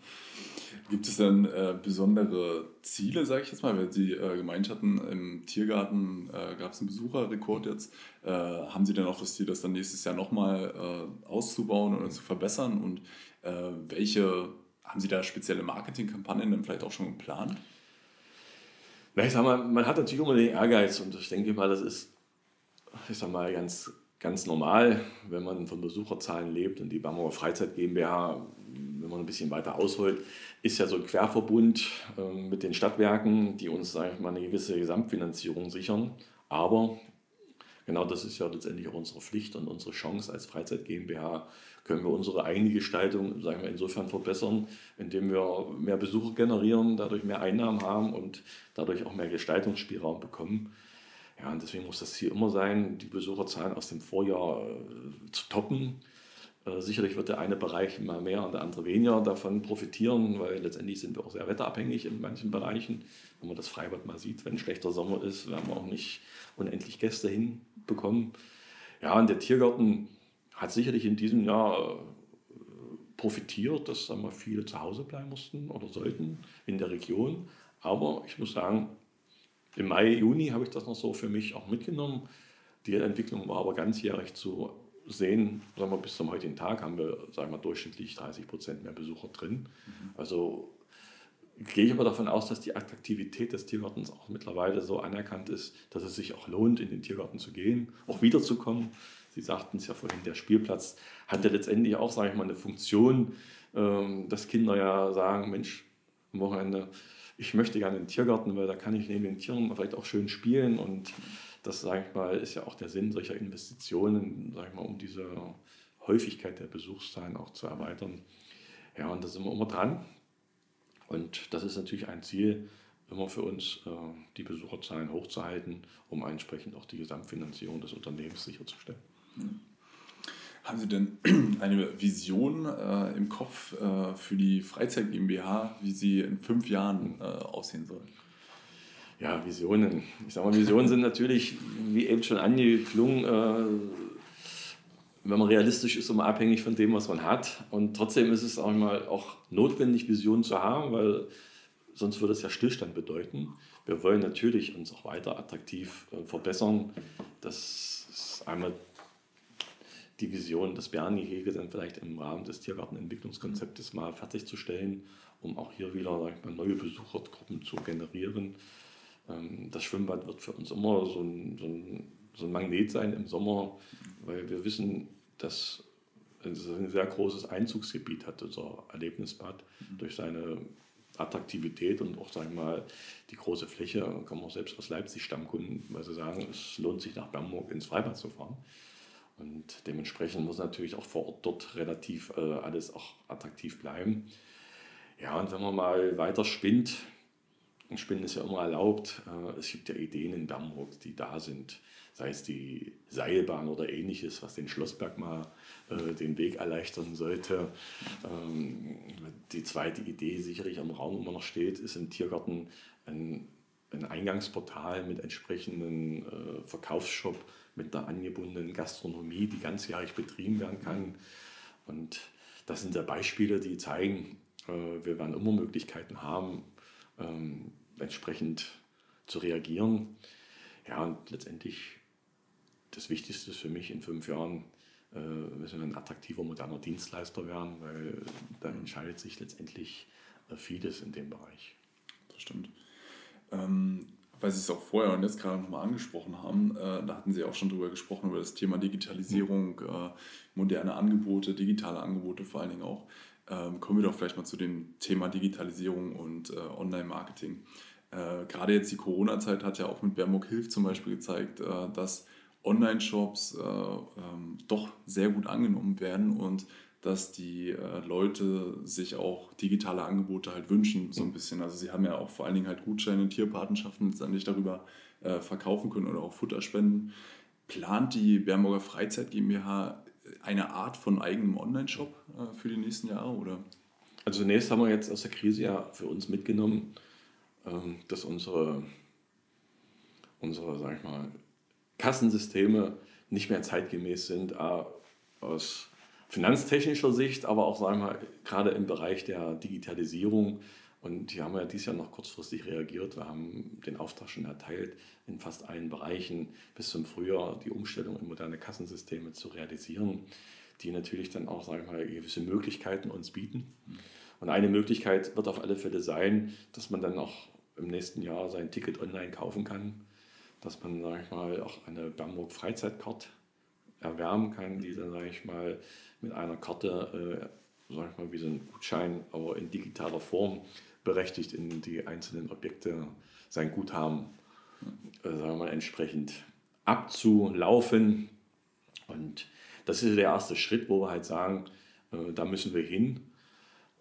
Gibt es dann äh, besondere Ziele, sage ich jetzt mal, weil Sie äh, gemeint hatten, im Tiergarten äh, gab es einen Besucherrekord jetzt. Äh, haben Sie denn auch das Ziel, das dann nächstes Jahr nochmal äh, auszubauen oder zu verbessern? Und äh, welche, haben Sie da spezielle Marketingkampagnen dann vielleicht auch schon geplant? Na, ich sag mal, man hat natürlich immer den Ehrgeiz und ich denke mal, das ist, ich sag mal, ganz, ganz normal, wenn man von Besucherzahlen lebt und die Bamauer Freizeit GmbH, wenn man ein bisschen weiter ausholt, ist ja so ein Querverbund äh, mit den Stadtwerken, die uns, sage ich mal, eine gewisse Gesamtfinanzierung sichern. Aber genau das ist ja letztendlich auch unsere Pflicht und unsere Chance als Freizeit GmbH, können wir unsere eigene Gestaltung sagen wir, insofern verbessern, indem wir mehr Besucher generieren, dadurch mehr Einnahmen haben und dadurch auch mehr Gestaltungsspielraum bekommen. Ja, und deswegen muss das Ziel immer sein, die Besucherzahlen aus dem Vorjahr äh, zu toppen. Äh, sicherlich wird der eine Bereich mal mehr und der andere weniger davon profitieren, weil letztendlich sind wir auch sehr wetterabhängig in manchen Bereichen. Wenn man das Freibad mal sieht, wenn schlechter Sommer ist, werden wir auch nicht unendlich Gäste hinbekommen. Ja, und der Tiergarten hat sicherlich in diesem Jahr äh, profitiert, dass sagen wir, viele zu Hause bleiben mussten oder sollten in der Region. Aber ich muss sagen, im Mai, Juni habe ich das noch so für mich auch mitgenommen. Die Entwicklung war aber ganzjährig zu sehen. Sagen wir, bis zum heutigen Tag haben wir sagen wir, durchschnittlich 30 Prozent mehr Besucher drin. Mhm. Also gehe ich aber davon aus, dass die Attraktivität des Tiergartens auch mittlerweile so anerkannt ist, dass es sich auch lohnt, in den Tiergarten zu gehen, auch wiederzukommen. Sie sagten es ja vorhin, der Spielplatz hat ja letztendlich auch, sage ich mal, eine Funktion, ähm, dass Kinder ja sagen, Mensch, am Wochenende, ich möchte gerne in den Tiergarten, weil da kann ich neben den Tieren vielleicht auch schön spielen und das, sage ich mal, ist ja auch der Sinn solcher Investitionen, sage ich mal, um diese Häufigkeit der Besuchszahlen auch zu erweitern. Ja, und da sind wir immer dran. Und das ist natürlich ein Ziel, immer für uns, äh, die Besucherzahlen hochzuhalten, um entsprechend auch die Gesamtfinanzierung des Unternehmens sicherzustellen. Haben Sie denn eine Vision äh, im Kopf äh, für die Freizeit GmbH, wie sie in fünf Jahren äh, aussehen soll? Ja, Visionen. Ich sage mal, Visionen sind natürlich, wie eben schon angeklungen, äh, wenn man realistisch ist, immer abhängig von dem, was man hat. Und trotzdem ist es auch mal auch notwendig, Visionen zu haben, weil sonst würde es ja Stillstand bedeuten. Wir wollen natürlich uns auch weiter attraktiv äh, verbessern. Das ist einmal die Vision, das Bärengehege dann vielleicht im Rahmen des Tiergartenentwicklungskonzeptes mal fertigzustellen, um auch hier wieder mal, neue Besuchergruppen zu generieren. Ähm, das Schwimmbad wird für uns immer so ein, so, ein, so ein Magnet sein im Sommer, weil wir wissen, dass es ein sehr großes Einzugsgebiet hat, unser Erlebnisbad, mhm. durch seine Attraktivität und auch, sagen wir mal, die große Fläche, kommen auch selbst aus Leipzig Stammkunden, weil sie sagen, es lohnt sich nach Bernburg ins Freibad zu fahren. Und dementsprechend muss natürlich auch vor Ort dort relativ äh, alles auch attraktiv bleiben. Ja, und wenn man mal weiter spinnt, und Spinnen ist ja immer erlaubt, äh, es gibt ja Ideen in Bernburg, die da sind, sei es die Seilbahn oder ähnliches, was den Schlossberg mal äh, den Weg erleichtern sollte. Ähm, die zweite Idee, sicherlich am Raum immer noch steht, ist im Tiergarten ein, ein Eingangsportal mit entsprechendem äh, Verkaufsshop, mit einer angebundenen Gastronomie, die ganzjährig betrieben werden kann. Und das sind ja Beispiele, die zeigen, äh, wir werden immer Möglichkeiten haben, ähm, entsprechend zu reagieren. Ja, und letztendlich das Wichtigste ist für mich in fünf Jahren, äh, müssen wir ein attraktiver, moderner Dienstleister werden, weil da entscheidet sich letztendlich äh, vieles in dem Bereich. Das stimmt. Ähm, weil Sie es auch vorher und jetzt gerade nochmal angesprochen haben, äh, da hatten Sie auch schon drüber gesprochen, über das Thema Digitalisierung, äh, moderne Angebote, digitale Angebote vor allen Dingen auch. Ähm, kommen wir doch vielleicht mal zu dem Thema Digitalisierung und äh, Online-Marketing. Äh, gerade jetzt die Corona-Zeit hat ja auch mit Bermok Hilf zum Beispiel gezeigt, äh, dass Online-Shops äh, ähm, doch sehr gut angenommen werden und dass die äh, Leute sich auch digitale Angebote halt wünschen, so ein bisschen. Also sie haben ja auch vor allen Dingen halt Gutscheine, Tierpatenschaften letztendlich darüber äh, verkaufen können oder auch Futterspenden. Plant die Bernburger Freizeit GmbH eine Art von eigenem Online-Shop äh, für die nächsten Jahre? Oder? Also zunächst haben wir jetzt aus der Krise ja für uns mitgenommen, ähm, dass unsere, unsere sag ich mal, Kassensysteme nicht mehr zeitgemäß sind, aus finanztechnischer Sicht, aber auch sagen wir, gerade im Bereich der Digitalisierung. Und hier haben wir ja dieses Jahr noch kurzfristig reagiert. Wir haben den Auftrag schon erteilt, in fast allen Bereichen bis zum Frühjahr die Umstellung in moderne Kassensysteme zu realisieren, die natürlich dann auch sagen wir, gewisse Möglichkeiten uns bieten. Und eine Möglichkeit wird auf alle Fälle sein, dass man dann auch im nächsten Jahr sein Ticket online kaufen kann dass man, sage ich mal, auch eine Bernburg Freizeitkarte erwärmen kann, die dann, sage ich mal, mit einer Karte, äh, sage ich mal, wie so ein Gutschein, aber in digitaler Form berechtigt in die einzelnen Objekte sein Guthaben, äh, sagen wir mal, entsprechend abzulaufen. Und das ist der erste Schritt, wo wir halt sagen, äh, da müssen wir hin.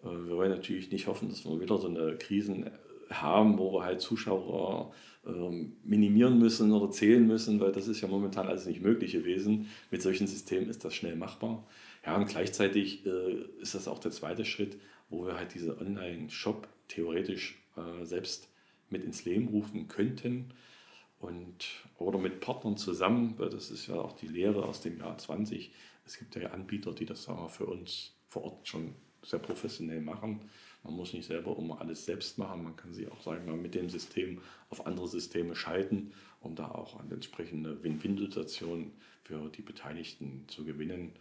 Äh, wir wollen natürlich nicht hoffen, dass wir wieder so eine Krisen haben, wo wir halt Zuschauer ähm, minimieren müssen oder zählen müssen, weil das ist ja momentan alles nicht möglich gewesen. Mit solchen Systemen ist das schnell machbar. Ja, und gleichzeitig äh, ist das auch der zweite Schritt, wo wir halt diese Online-Shop theoretisch äh, selbst mit ins Leben rufen könnten und oder mit Partnern zusammen, weil das ist ja auch die Lehre aus dem Jahr 20. Es gibt ja Anbieter, die das sagen wir, für uns vor Ort schon sehr professionell machen. Man muss nicht selber immer alles selbst machen. Man kann sie auch, sagen wir mal, mit dem System auf andere Systeme schalten, um da auch eine entsprechende Win-Win-Situation für die Beteiligten zu gewinnen.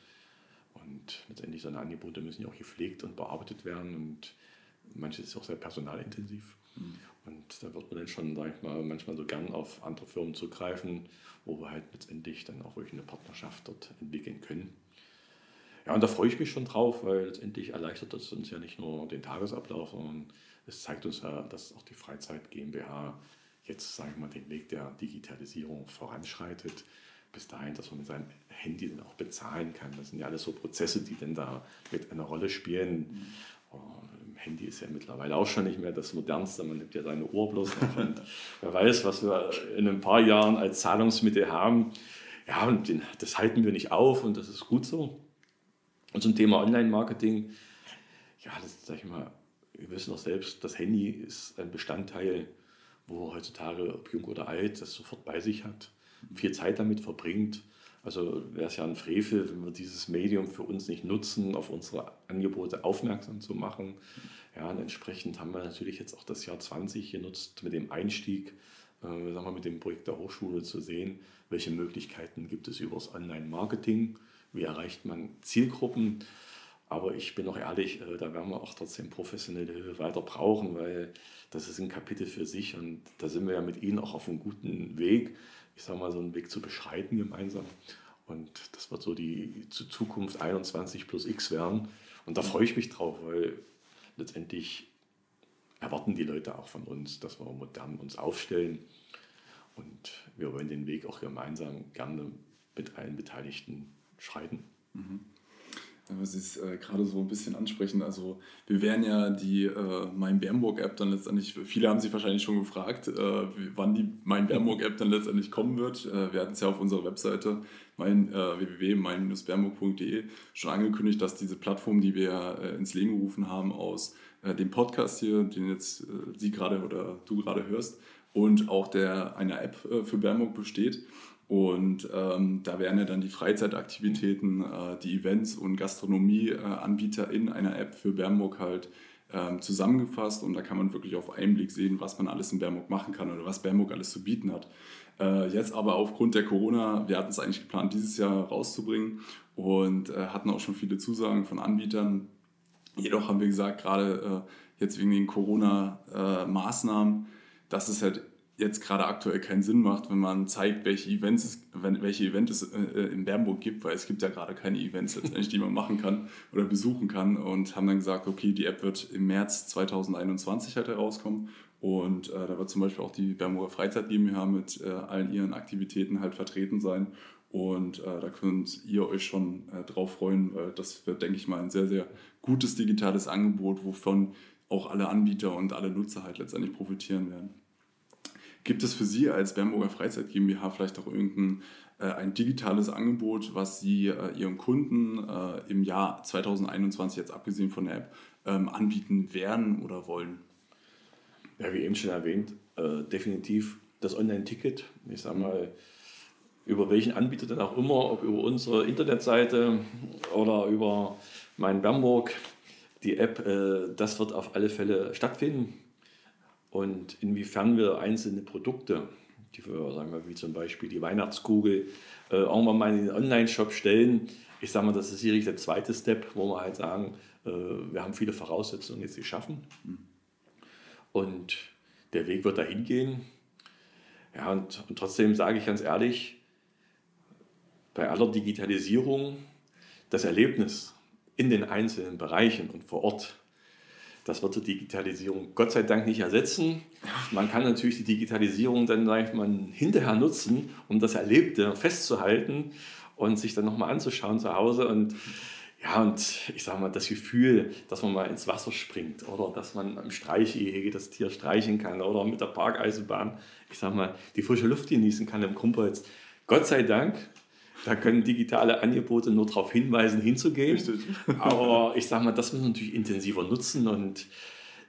Und letztendlich seine Angebote müssen ja auch gepflegt und bearbeitet werden und manches ist auch sehr personalintensiv. Mhm. Und da wird man dann schon, sag ich mal, manchmal so gern auf andere Firmen zugreifen, wo wir halt letztendlich dann auch wirklich eine Partnerschaft dort entwickeln können. Ja, und da freue ich mich schon drauf, weil letztendlich erleichtert das uns ja nicht nur den Tagesablauf, sondern es zeigt uns ja, dass auch die Freizeit GmbH jetzt, sagen wir mal, den Weg der Digitalisierung voranschreitet. Bis dahin, dass man mit seinem Handy dann auch bezahlen kann. Das sind ja alles so Prozesse, die dann da mit einer Rolle spielen. Mhm. Oh, Handy ist ja mittlerweile auch schon nicht mehr das Modernste. Man nimmt ja seine Uhr bloß noch und wer weiß, was wir in ein paar Jahren als Zahlungsmittel haben. Ja, und das halten wir nicht auf und das ist gut so. Und zum Thema Online-Marketing, ja, das sag ich mal, wir wissen doch selbst, das Handy ist ein Bestandteil, wo heutzutage, ob jung oder alt, das sofort bei sich hat, viel Zeit damit verbringt. Also wäre es ja ein Frevel, wenn wir dieses Medium für uns nicht nutzen, auf unsere Angebote aufmerksam zu machen. Ja, und entsprechend haben wir natürlich jetzt auch das Jahr 20 genutzt mit dem Einstieg, äh, sagen wir, mit dem Projekt der Hochschule zu sehen, welche Möglichkeiten gibt es über das Online-Marketing, wie erreicht man Zielgruppen. Aber ich bin auch ehrlich, äh, da werden wir auch trotzdem professionelle Hilfe weiter brauchen, weil das ist ein Kapitel für sich und da sind wir ja mit Ihnen auch auf einem guten Weg ich sage mal, so einen Weg zu beschreiten gemeinsam. Und das wird so die Zukunft 21 plus X werden. Und da freue ich mich drauf, weil letztendlich erwarten die Leute auch von uns, dass wir modern uns aufstellen. Und wir wollen den Weg auch gemeinsam gerne mit allen Beteiligten schreiten. Mhm was Sie äh, gerade so ein bisschen ansprechen. Also wir werden ja die äh, Mein Bernburg App dann letztendlich, viele haben sich wahrscheinlich schon gefragt, äh, wann die Mein Bernburg App dann letztendlich kommen wird. Äh, wir hatten es ja auf unserer Webseite mein, äh, www.mein-bernburg.de schon angekündigt, dass diese Plattform, die wir äh, ins Leben gerufen haben aus dem Podcast hier, den jetzt Sie gerade oder du gerade hörst, und auch der einer App für Bernburg besteht. Und ähm, da werden ja dann die Freizeitaktivitäten, äh, die Events und Gastronomieanbieter äh, in einer App für Bernburg halt ähm, zusammengefasst. Und da kann man wirklich auf einen Blick sehen, was man alles in Bernburg machen kann oder was Bernburg alles zu bieten hat. Äh, jetzt aber aufgrund der Corona, wir hatten es eigentlich geplant, dieses Jahr rauszubringen und äh, hatten auch schon viele Zusagen von Anbietern. Jedoch haben wir gesagt, gerade äh, jetzt wegen den Corona-Maßnahmen, äh, dass es halt jetzt gerade aktuell keinen Sinn macht, wenn man zeigt, welche Events es, welche Events es äh, in Bernburg gibt, weil es gibt ja gerade keine Events letztendlich, die man machen kann oder besuchen kann und haben dann gesagt, okay, die App wird im März 2021 halt herauskommen und äh, da wird zum Beispiel auch die Bernburger Freizeit GmbH mit äh, allen ihren Aktivitäten halt vertreten sein und äh, da könnt ihr euch schon äh, drauf freuen, weil das wird, denke ich mal, ein sehr, sehr gutes digitales Angebot, wovon auch alle Anbieter und alle Nutzer halt letztendlich profitieren werden. Gibt es für Sie als Bernburger Freizeit GmbH vielleicht auch irgendein äh, ein digitales Angebot, was Sie äh, Ihren Kunden äh, im Jahr 2021, jetzt abgesehen von der App, ähm, anbieten werden oder wollen? Ja, wie eben schon erwähnt, äh, definitiv das Online-Ticket. Ich sage mal, über welchen Anbieter dann auch immer, ob über unsere Internetseite oder über mein Bernburg, die App, äh, das wird auf alle Fälle stattfinden und inwiefern wir einzelne Produkte, die wir, sagen wir, wie zum Beispiel die Weihnachtskugel, äh, irgendwann mal in den Online-Shop stellen. Ich sage mal, das ist sicherlich der zweite Step, wo wir halt sagen, äh, wir haben viele Voraussetzungen jetzt geschaffen. Und der Weg wird dahin gehen. Ja, und, und trotzdem sage ich ganz ehrlich, bei aller Digitalisierung, das Erlebnis in den einzelnen Bereichen und vor Ort das wird die Digitalisierung Gott sei Dank nicht ersetzen. Man kann natürlich die Digitalisierung dann sag mal, hinterher nutzen, um das Erlebte festzuhalten und sich dann nochmal anzuschauen zu Hause. Und ja, und ich sage mal, das Gefühl, dass man mal ins Wasser springt oder dass man am Streichgehege das Tier streichen kann oder mit der Parkeisenbahn, ich sage mal, die frische Luft genießen kann im Krumpholz. Gott sei Dank da können digitale Angebote nur darauf hinweisen, hinzugehen. Richtig. Aber ich sage mal, das müssen wir natürlich intensiver nutzen und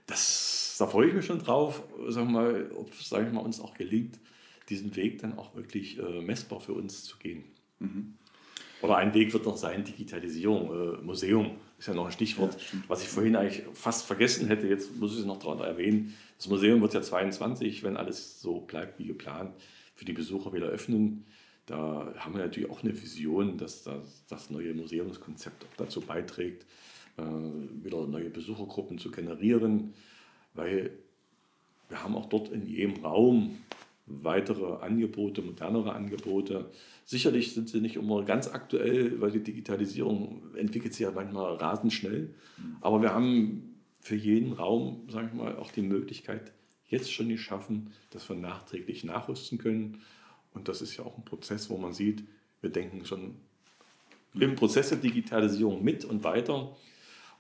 das, da freue ich mich schon drauf, sag mal, ob sag ich mal, uns auch gelingt, diesen Weg dann auch wirklich äh, messbar für uns zu gehen. Mhm. Oder ein Weg wird noch sein, Digitalisierung, äh, Museum ist ja noch ein Stichwort, ja, was ich vorhin eigentlich fast vergessen hätte, jetzt muss ich es noch daran erwähnen. Das Museum wird ja 22, wenn alles so bleibt wie geplant, für die Besucher wieder öffnen. Da haben wir natürlich auch eine Vision, dass das, das neue Museumskonzept auch dazu beiträgt, äh, wieder neue Besuchergruppen zu generieren, weil wir haben auch dort in jedem Raum weitere Angebote, modernere Angebote. Sicherlich sind sie nicht immer ganz aktuell, weil die Digitalisierung entwickelt sich ja manchmal rasend schnell. Aber wir haben für jeden Raum, sage ich mal, auch die Möglichkeit jetzt schon geschaffen, dass wir nachträglich nachrüsten können und das ist ja auch ein Prozess, wo man sieht, wir denken schon im Prozess der Digitalisierung mit und weiter.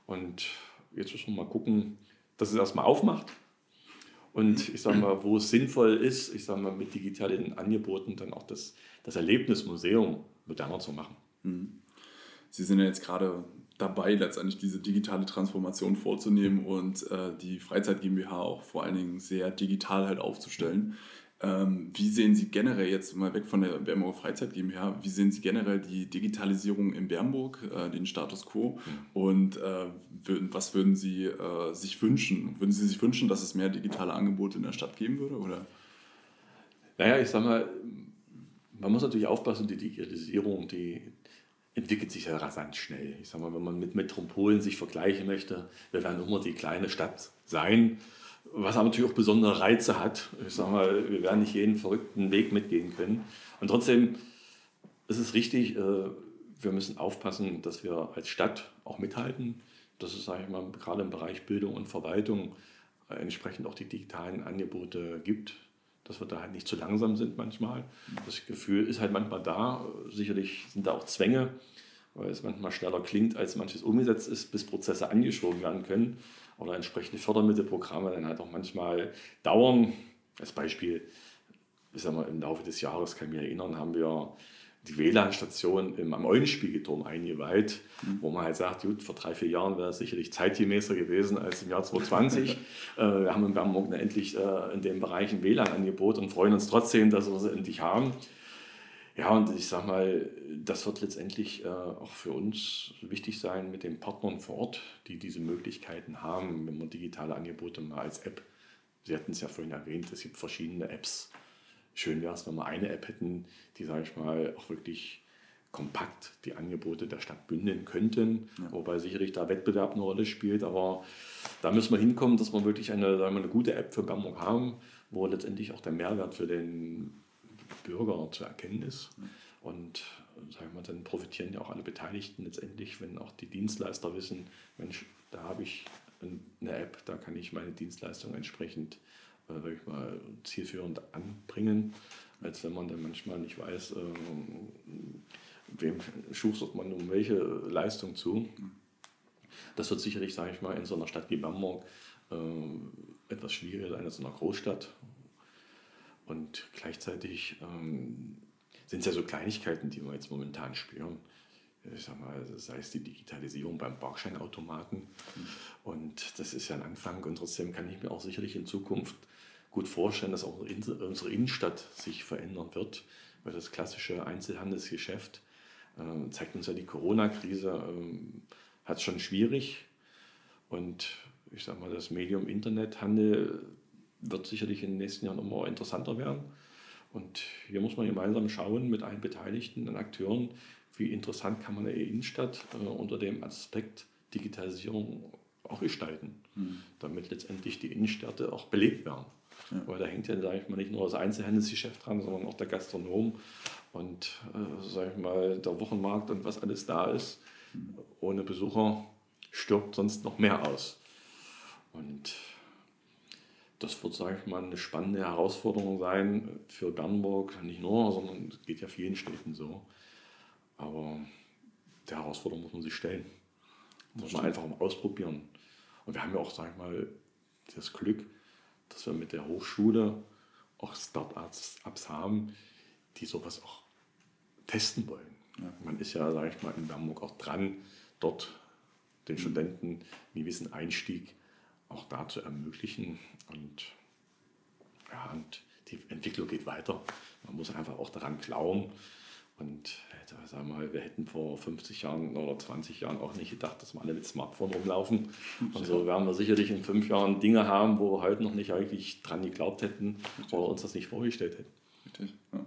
Und jetzt müssen wir mal gucken, dass es erstmal aufmacht. Und ich sage mal, wo es sinnvoll ist, ich sage mal, mit digitalen Angeboten dann auch das, das Erlebnismuseum moderner zu machen. Mhm. Sie sind ja jetzt gerade dabei, letztendlich diese digitale Transformation vorzunehmen und äh, die Freizeit GmbH auch vor allen Dingen sehr digital halt aufzustellen. Ähm, wie sehen Sie generell jetzt mal weg von der Bernburger Freizeit GmbH, wie sehen Sie generell die Digitalisierung in Bernburg, äh, den Status quo mhm. und äh, was würden Sie äh, sich wünschen? Würden Sie sich wünschen, dass es mehr digitale Angebote in der Stadt geben würde? Oder? Naja, ich sag mal, man muss natürlich aufpassen, die Digitalisierung, die entwickelt sich ja rasant schnell. Ich sag mal, wenn man mit Metropolen sich vergleichen möchte, wir werden immer die kleine Stadt sein was aber natürlich auch besondere Reize hat. Ich sage mal, wir werden nicht jeden verrückten Weg mitgehen können. Und trotzdem ist es richtig, äh, wir müssen aufpassen, dass wir als Stadt auch mithalten. Dass es, sage ich mal, gerade im Bereich Bildung und Verwaltung äh, entsprechend auch die digitalen Angebote gibt. Dass wir da halt nicht zu langsam sind manchmal. Das Gefühl ist halt manchmal da. Sicherlich sind da auch Zwänge, weil es manchmal schneller klingt, als manches umgesetzt ist, bis Prozesse angeschoben werden können oder entsprechende Fördermittelprogramme dann halt auch manchmal dauern. Als Beispiel, ich sag mal, im Laufe des Jahres kann ich mich erinnern, haben wir die WLAN-Station am Eulenspiegelturm eingeweiht, mhm. wo man halt sagt, gut, vor drei, vier Jahren wäre es sicherlich zeitgemäßer gewesen als im Jahr 2020. äh, wir haben in Bernburg endlich äh, in dem Bereich ein WLAN-Angebot und freuen uns trotzdem, dass wir es endlich haben. Ja, und ich sage mal, das wird letztendlich äh, auch für uns wichtig sein mit den Partnern vor Ort, die diese Möglichkeiten haben, wenn man digitale Angebote mal als App, Sie hatten es ja vorhin erwähnt, es gibt verschiedene Apps. Schön wäre es, wenn wir eine App hätten, die, sage ich mal, auch wirklich kompakt die Angebote der Stadt bündeln könnten, ja. wobei sicherlich da Wettbewerb eine Rolle spielt, aber da müssen wir hinkommen, dass wir wirklich eine, wir, eine gute App für Bamberg haben, wo letztendlich auch der Mehrwert für den Bürger zu erkennen ist. Und sagen wir, dann profitieren ja auch alle Beteiligten letztendlich, wenn auch die Dienstleister wissen, Mensch, da habe ich eine App, da kann ich meine Dienstleistung entsprechend äh, ich mal, zielführend anbringen, als wenn man dann manchmal nicht weiß, äh, wem schustert man um welche Leistung zu. Das wird sicherlich, sage ich mal, in so einer Stadt wie Bamberg äh, etwas schwieriger sein als in einer Großstadt, und gleichzeitig ähm, sind es ja so Kleinigkeiten, die wir jetzt momentan spüren. Ich sag mal, sei es die Digitalisierung beim Parkscheinautomaten. Mhm. Und das ist ja ein Anfang. Und trotzdem kann ich mir auch sicherlich in Zukunft gut vorstellen, dass auch unsere Innenstadt sich verändern wird. Weil das klassische Einzelhandelsgeschäft äh, zeigt uns ja die Corona-Krise, äh, hat es schon schwierig. Und ich sage mal, das Medium Internethandel wird sicherlich in den nächsten Jahren immer interessanter werden. Und hier muss man gemeinsam schauen mit allen beteiligten Akteuren, wie interessant kann man eine Innenstadt äh, unter dem Aspekt Digitalisierung auch gestalten, mhm. damit letztendlich die Innenstädte auch belebt werden. Ja. Weil da hängt ja, sage ich mal, nicht nur das Einzelhandelsgeschäft dran, sondern auch der Gastronom und, äh, sage ich mal, der Wochenmarkt und was alles da ist. Ohne Besucher stirbt sonst noch mehr aus. Und das wird, sage ich mal, eine spannende Herausforderung sein für Bernburg. Nicht nur, sondern es geht ja vielen Städten so. Aber der Herausforderung muss man sich stellen. Muss man einfach mal ausprobieren. Und wir haben ja auch, sage ich mal, das Glück, dass wir mit der Hochschule auch Start-ups haben, die sowas auch testen wollen. Ja. Man ist ja, sage ich mal, in Bernburg auch dran, dort den Studenten einen gewissen Einstieg auch da zu ermöglichen. Und, ja, und die Entwicklung geht weiter. Man muss einfach auch daran glauben. Und sag mal, wir hätten vor 50 Jahren oder 20 Jahren auch nicht gedacht, dass wir alle mit Smartphone rumlaufen. Und so werden wir sicherlich in fünf Jahren Dinge haben, wo wir heute noch nicht eigentlich dran geglaubt hätten oder uns das nicht vorgestellt hätten. Richtig, ja.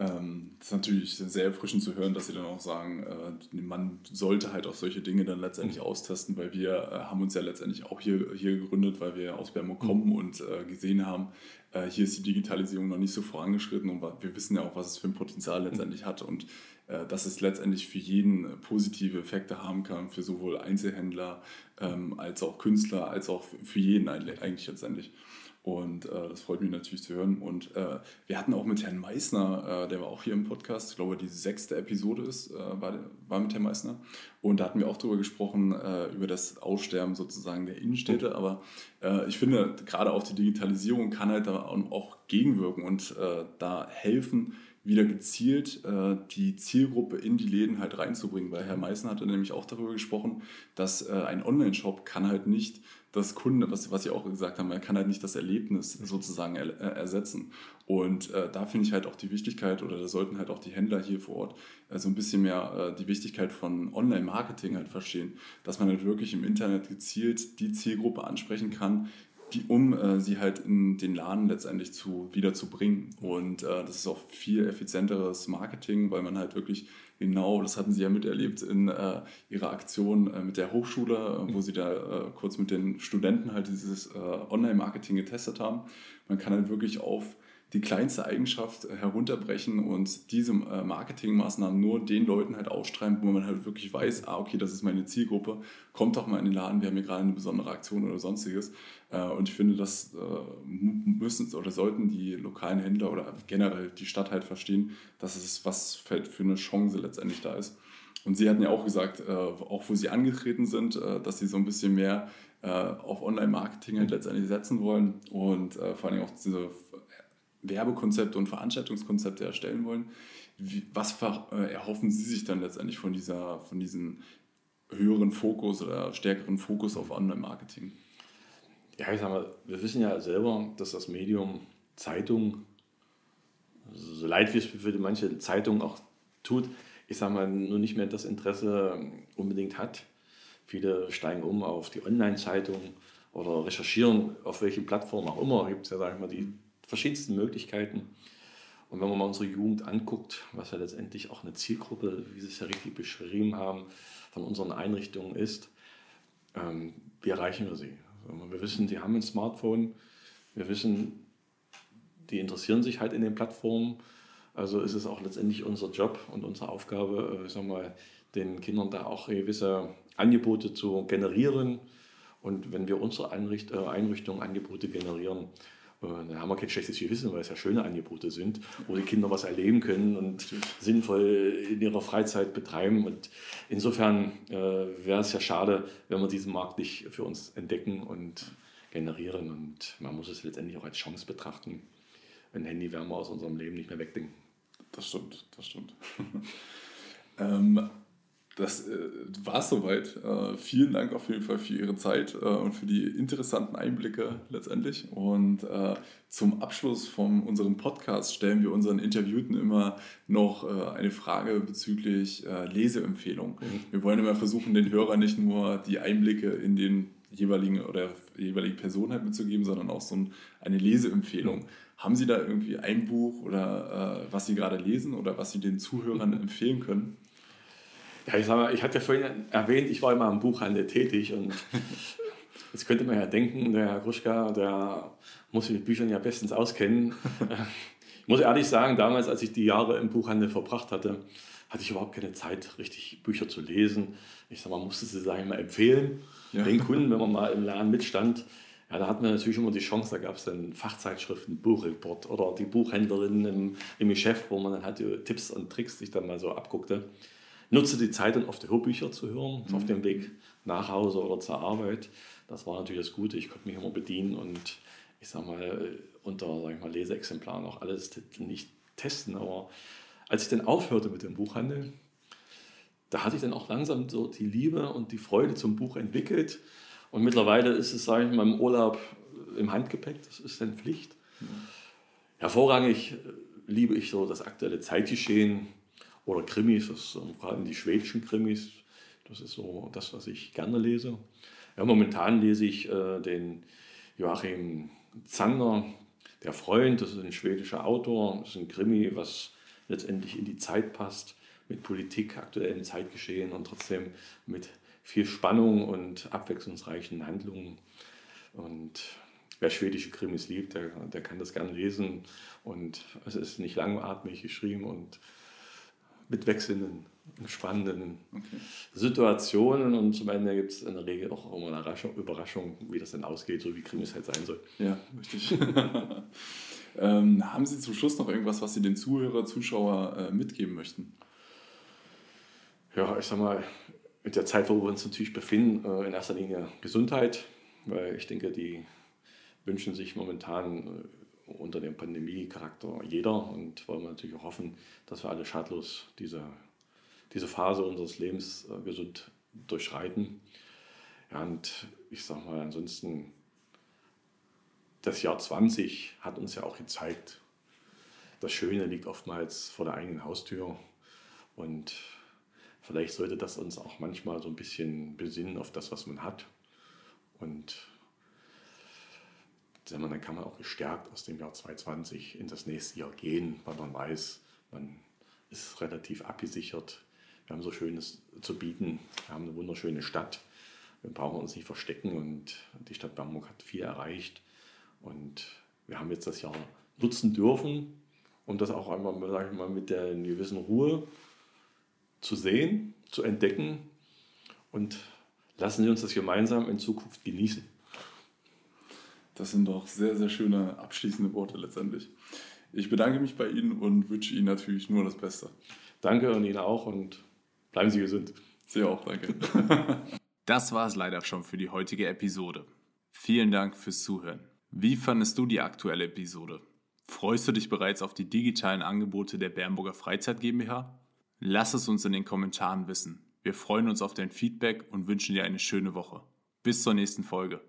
Ähm, das ist natürlich sehr erfrischend zu hören, dass sie dann auch sagen, äh, man sollte halt auch solche Dinge dann letztendlich mhm. austesten, weil wir äh, haben uns ja letztendlich auch hier, hier gegründet, weil wir aus Bermo kommen mhm. und äh, gesehen haben, äh, hier ist die Digitalisierung noch nicht so vorangeschritten und wir wissen ja auch, was es für ein Potenzial letztendlich mhm. hat und äh, dass es letztendlich für jeden positive Effekte haben kann, für sowohl Einzelhändler ähm, als auch Künstler, als auch für jeden eigentlich letztendlich. Und äh, das freut mich natürlich zu hören. Und äh, wir hatten auch mit Herrn Meissner, äh, der war auch hier im Podcast, ich glaube, die sechste Episode ist, äh, war, war mit Herrn Meissner. Und da hatten wir auch darüber gesprochen, äh, über das Aussterben sozusagen der Innenstädte. Aber äh, ich finde, gerade auch die Digitalisierung kann halt da auch gegenwirken und da helfen, wieder gezielt äh, die Zielgruppe in die Läden halt reinzubringen. Weil Herr Meißen hatte nämlich auch darüber gesprochen, dass äh, ein Online-Shop kann halt nicht das Kunde, was, was Sie auch gesagt haben, er kann halt nicht das Erlebnis sozusagen er, äh, ersetzen. Und äh, da finde ich halt auch die Wichtigkeit, oder da sollten halt auch die Händler hier vor Ort äh, so ein bisschen mehr äh, die Wichtigkeit von Online-Marketing halt verstehen, dass man halt wirklich im Internet gezielt die Zielgruppe ansprechen kann, die, um äh, sie halt in den Laden letztendlich zu, wieder zu bringen. Und äh, das ist auch viel effizienteres Marketing, weil man halt wirklich genau, das hatten sie ja miterlebt in äh, ihrer Aktion äh, mit der Hochschule, äh, wo sie da äh, kurz mit den Studenten halt dieses Online-Marketing getestet haben. Man kann halt wirklich auf die kleinste Eigenschaft herunterbrechen und diese äh, Marketingmaßnahmen nur den Leuten halt ausschreiben, wo man halt wirklich weiß, ah, okay, das ist meine Zielgruppe, kommt doch mal in den Laden, wir haben hier gerade eine besondere Aktion oder sonstiges. Äh, und ich finde, das äh, müssen oder sollten die lokalen Händler oder generell die Stadt halt verstehen, dass es was für eine Chance letztendlich da ist. Und Sie hatten ja auch gesagt, auch wo Sie angetreten sind, dass Sie so ein bisschen mehr auf Online-Marketing halt letztendlich setzen wollen und vor allem auch diese Werbekonzepte und Veranstaltungskonzepte erstellen wollen. Was äh, erhoffen Sie sich dann letztendlich von, dieser, von diesem höheren Fokus oder stärkeren Fokus auf Online-Marketing? Ja, ich sag mal, wir wissen ja selber, dass das Medium Zeitung, so leid wie es für manche Zeitungen auch tut, ich sag mal, nur nicht mehr das Interesse unbedingt hat. Viele steigen um auf die Online-Zeitung oder recherchieren, auf welchen Plattformen auch immer. Gibt es ja, sag ich mal, die verschiedensten Möglichkeiten. Und wenn man mal unsere Jugend anguckt, was ja letztendlich auch eine Zielgruppe, wie Sie es ja richtig beschrieben haben, von unseren Einrichtungen ist, ähm, wie erreichen wir sie? Also wir wissen, die haben ein Smartphone, wir wissen, die interessieren sich halt in den Plattformen. Also ist es auch letztendlich unser Job und unsere Aufgabe, äh, sagen wir, den Kindern da auch gewisse Angebote zu generieren. Und wenn wir unsere Einricht, äh, Einrichtungen Angebote generieren, dann haben wir kein schlechtes Gewissen, weil es ja schöne Angebote sind, wo die Kinder was erleben können und sinnvoll in ihrer Freizeit betreiben. Und insofern äh, wäre es ja schade, wenn wir diesen Markt nicht für uns entdecken und generieren. Und man muss es letztendlich auch als Chance betrachten. Ein Handy werden wir aus unserem Leben nicht mehr wegdenken. Das stimmt, das stimmt. ähm, das äh, war es soweit. Äh, vielen Dank auf jeden Fall für Ihre Zeit äh, und für die interessanten Einblicke letztendlich. Und äh, zum Abschluss von unserem Podcast stellen wir unseren Interviewten immer noch äh, eine Frage bezüglich äh, Leseempfehlung. Mhm. Wir wollen immer versuchen, den Hörern nicht nur die Einblicke in den jeweiligen oder jeweiligen Person halt mitzugeben, sondern auch so ein, eine Leseempfehlung. Mhm. Haben Sie da irgendwie ein Buch oder was Sie gerade lesen oder was Sie den Zuhörern empfehlen können? Ja, ich, sag mal, ich hatte ja vorhin erwähnt, ich war immer im Buchhandel tätig und jetzt könnte man ja denken, der Herr Gruschka, der muss sich mit Büchern ja bestens auskennen. ich muss ehrlich sagen, damals, als ich die Jahre im Buchhandel verbracht hatte, hatte ich überhaupt keine Zeit, richtig Bücher zu lesen. Ich sag mal, musste sie, sage ich mal, empfehlen, ja. den Kunden, wenn man mal im Laden mitstand. Ja, da hat man natürlich immer die Chance, da gab es dann Fachzeitschriften, Buchreport oder die Buchhändlerin im, im Geschäft, wo man dann halt die Tipps und Tricks sich dann mal so abguckte nutze die Zeit dann oft Hörbücher zu hören, mhm. auf dem Weg nach Hause oder zur Arbeit. Das war natürlich das Gute. Ich konnte mich immer bedienen und ich sag mal, unter sag ich mal, Leseexemplaren auch alles nicht testen. Aber als ich dann aufhörte mit dem Buchhandel, da hatte ich dann auch langsam so die Liebe und die Freude zum Buch entwickelt. Und mittlerweile ist es, sage ich mal, im Urlaub im Handgepäck, das ist dann Pflicht. Mhm. Hervorragig liebe ich so das aktuelle Zeitgeschehen, oder Krimis, das vor allem die schwedischen Krimis. Das ist so das, was ich gerne lese. Ja, momentan lese ich äh, den Joachim Zander, Der Freund, das ist ein schwedischer Autor, das ist ein Krimi, was letztendlich in die Zeit passt, mit Politik, aktuellen Zeitgeschehen und trotzdem mit viel Spannung und abwechslungsreichen Handlungen. Und wer schwedische Krimis liebt, der, der kann das gerne lesen. Und es ist nicht langatmig geschrieben und mit wechselnden, spannenden okay. Situationen und zum Ende gibt es in der Regel auch immer eine Überraschung, wie das dann ausgeht, so wie Krimis halt sein soll. Ja, richtig. ähm, haben Sie zum Schluss noch irgendwas, was Sie den Zuhörer, Zuschauer äh, mitgeben möchten? Ja, ich sag mal, mit der Zeit, wo wir uns natürlich befinden, äh, in erster Linie Gesundheit, weil ich denke, die wünschen sich momentan äh, unter dem Pandemie-Charakter jeder. Und wollen wir natürlich auch hoffen, dass wir alle schadlos diese, diese Phase unseres Lebens äh, gesund durchschreiten. Ja, und ich sage mal, ansonsten, das Jahr 20 hat uns ja auch gezeigt, das Schöne liegt oftmals vor der eigenen Haustür. Und vielleicht sollte das uns auch manchmal so ein bisschen besinnen auf das, was man hat. Und dann kann man auch gestärkt aus dem Jahr 2020 in das nächste Jahr gehen, weil man weiß, man ist relativ abgesichert. Wir haben so Schönes zu bieten. Wir haben eine wunderschöne Stadt. Wir brauchen uns nicht verstecken und die Stadt Bamberg hat viel erreicht. Und wir haben jetzt das Jahr nutzen dürfen, um das auch einmal sag ich mal, mit der gewissen Ruhe zu sehen, zu entdecken und lassen Sie uns das gemeinsam in Zukunft genießen. Das sind doch sehr, sehr schöne abschließende Worte letztendlich. Ich bedanke mich bei Ihnen und wünsche Ihnen natürlich nur das Beste. Danke und Ihnen auch und bleiben Sie gesund. Sie auch, danke. das war es leider schon für die heutige Episode. Vielen Dank fürs Zuhören. Wie fandest du die aktuelle Episode? Freust du dich bereits auf die digitalen Angebote der Bernburger Freizeit GmbH? Lass es uns in den Kommentaren wissen. Wir freuen uns auf dein Feedback und wünschen dir eine schöne Woche. Bis zur nächsten Folge.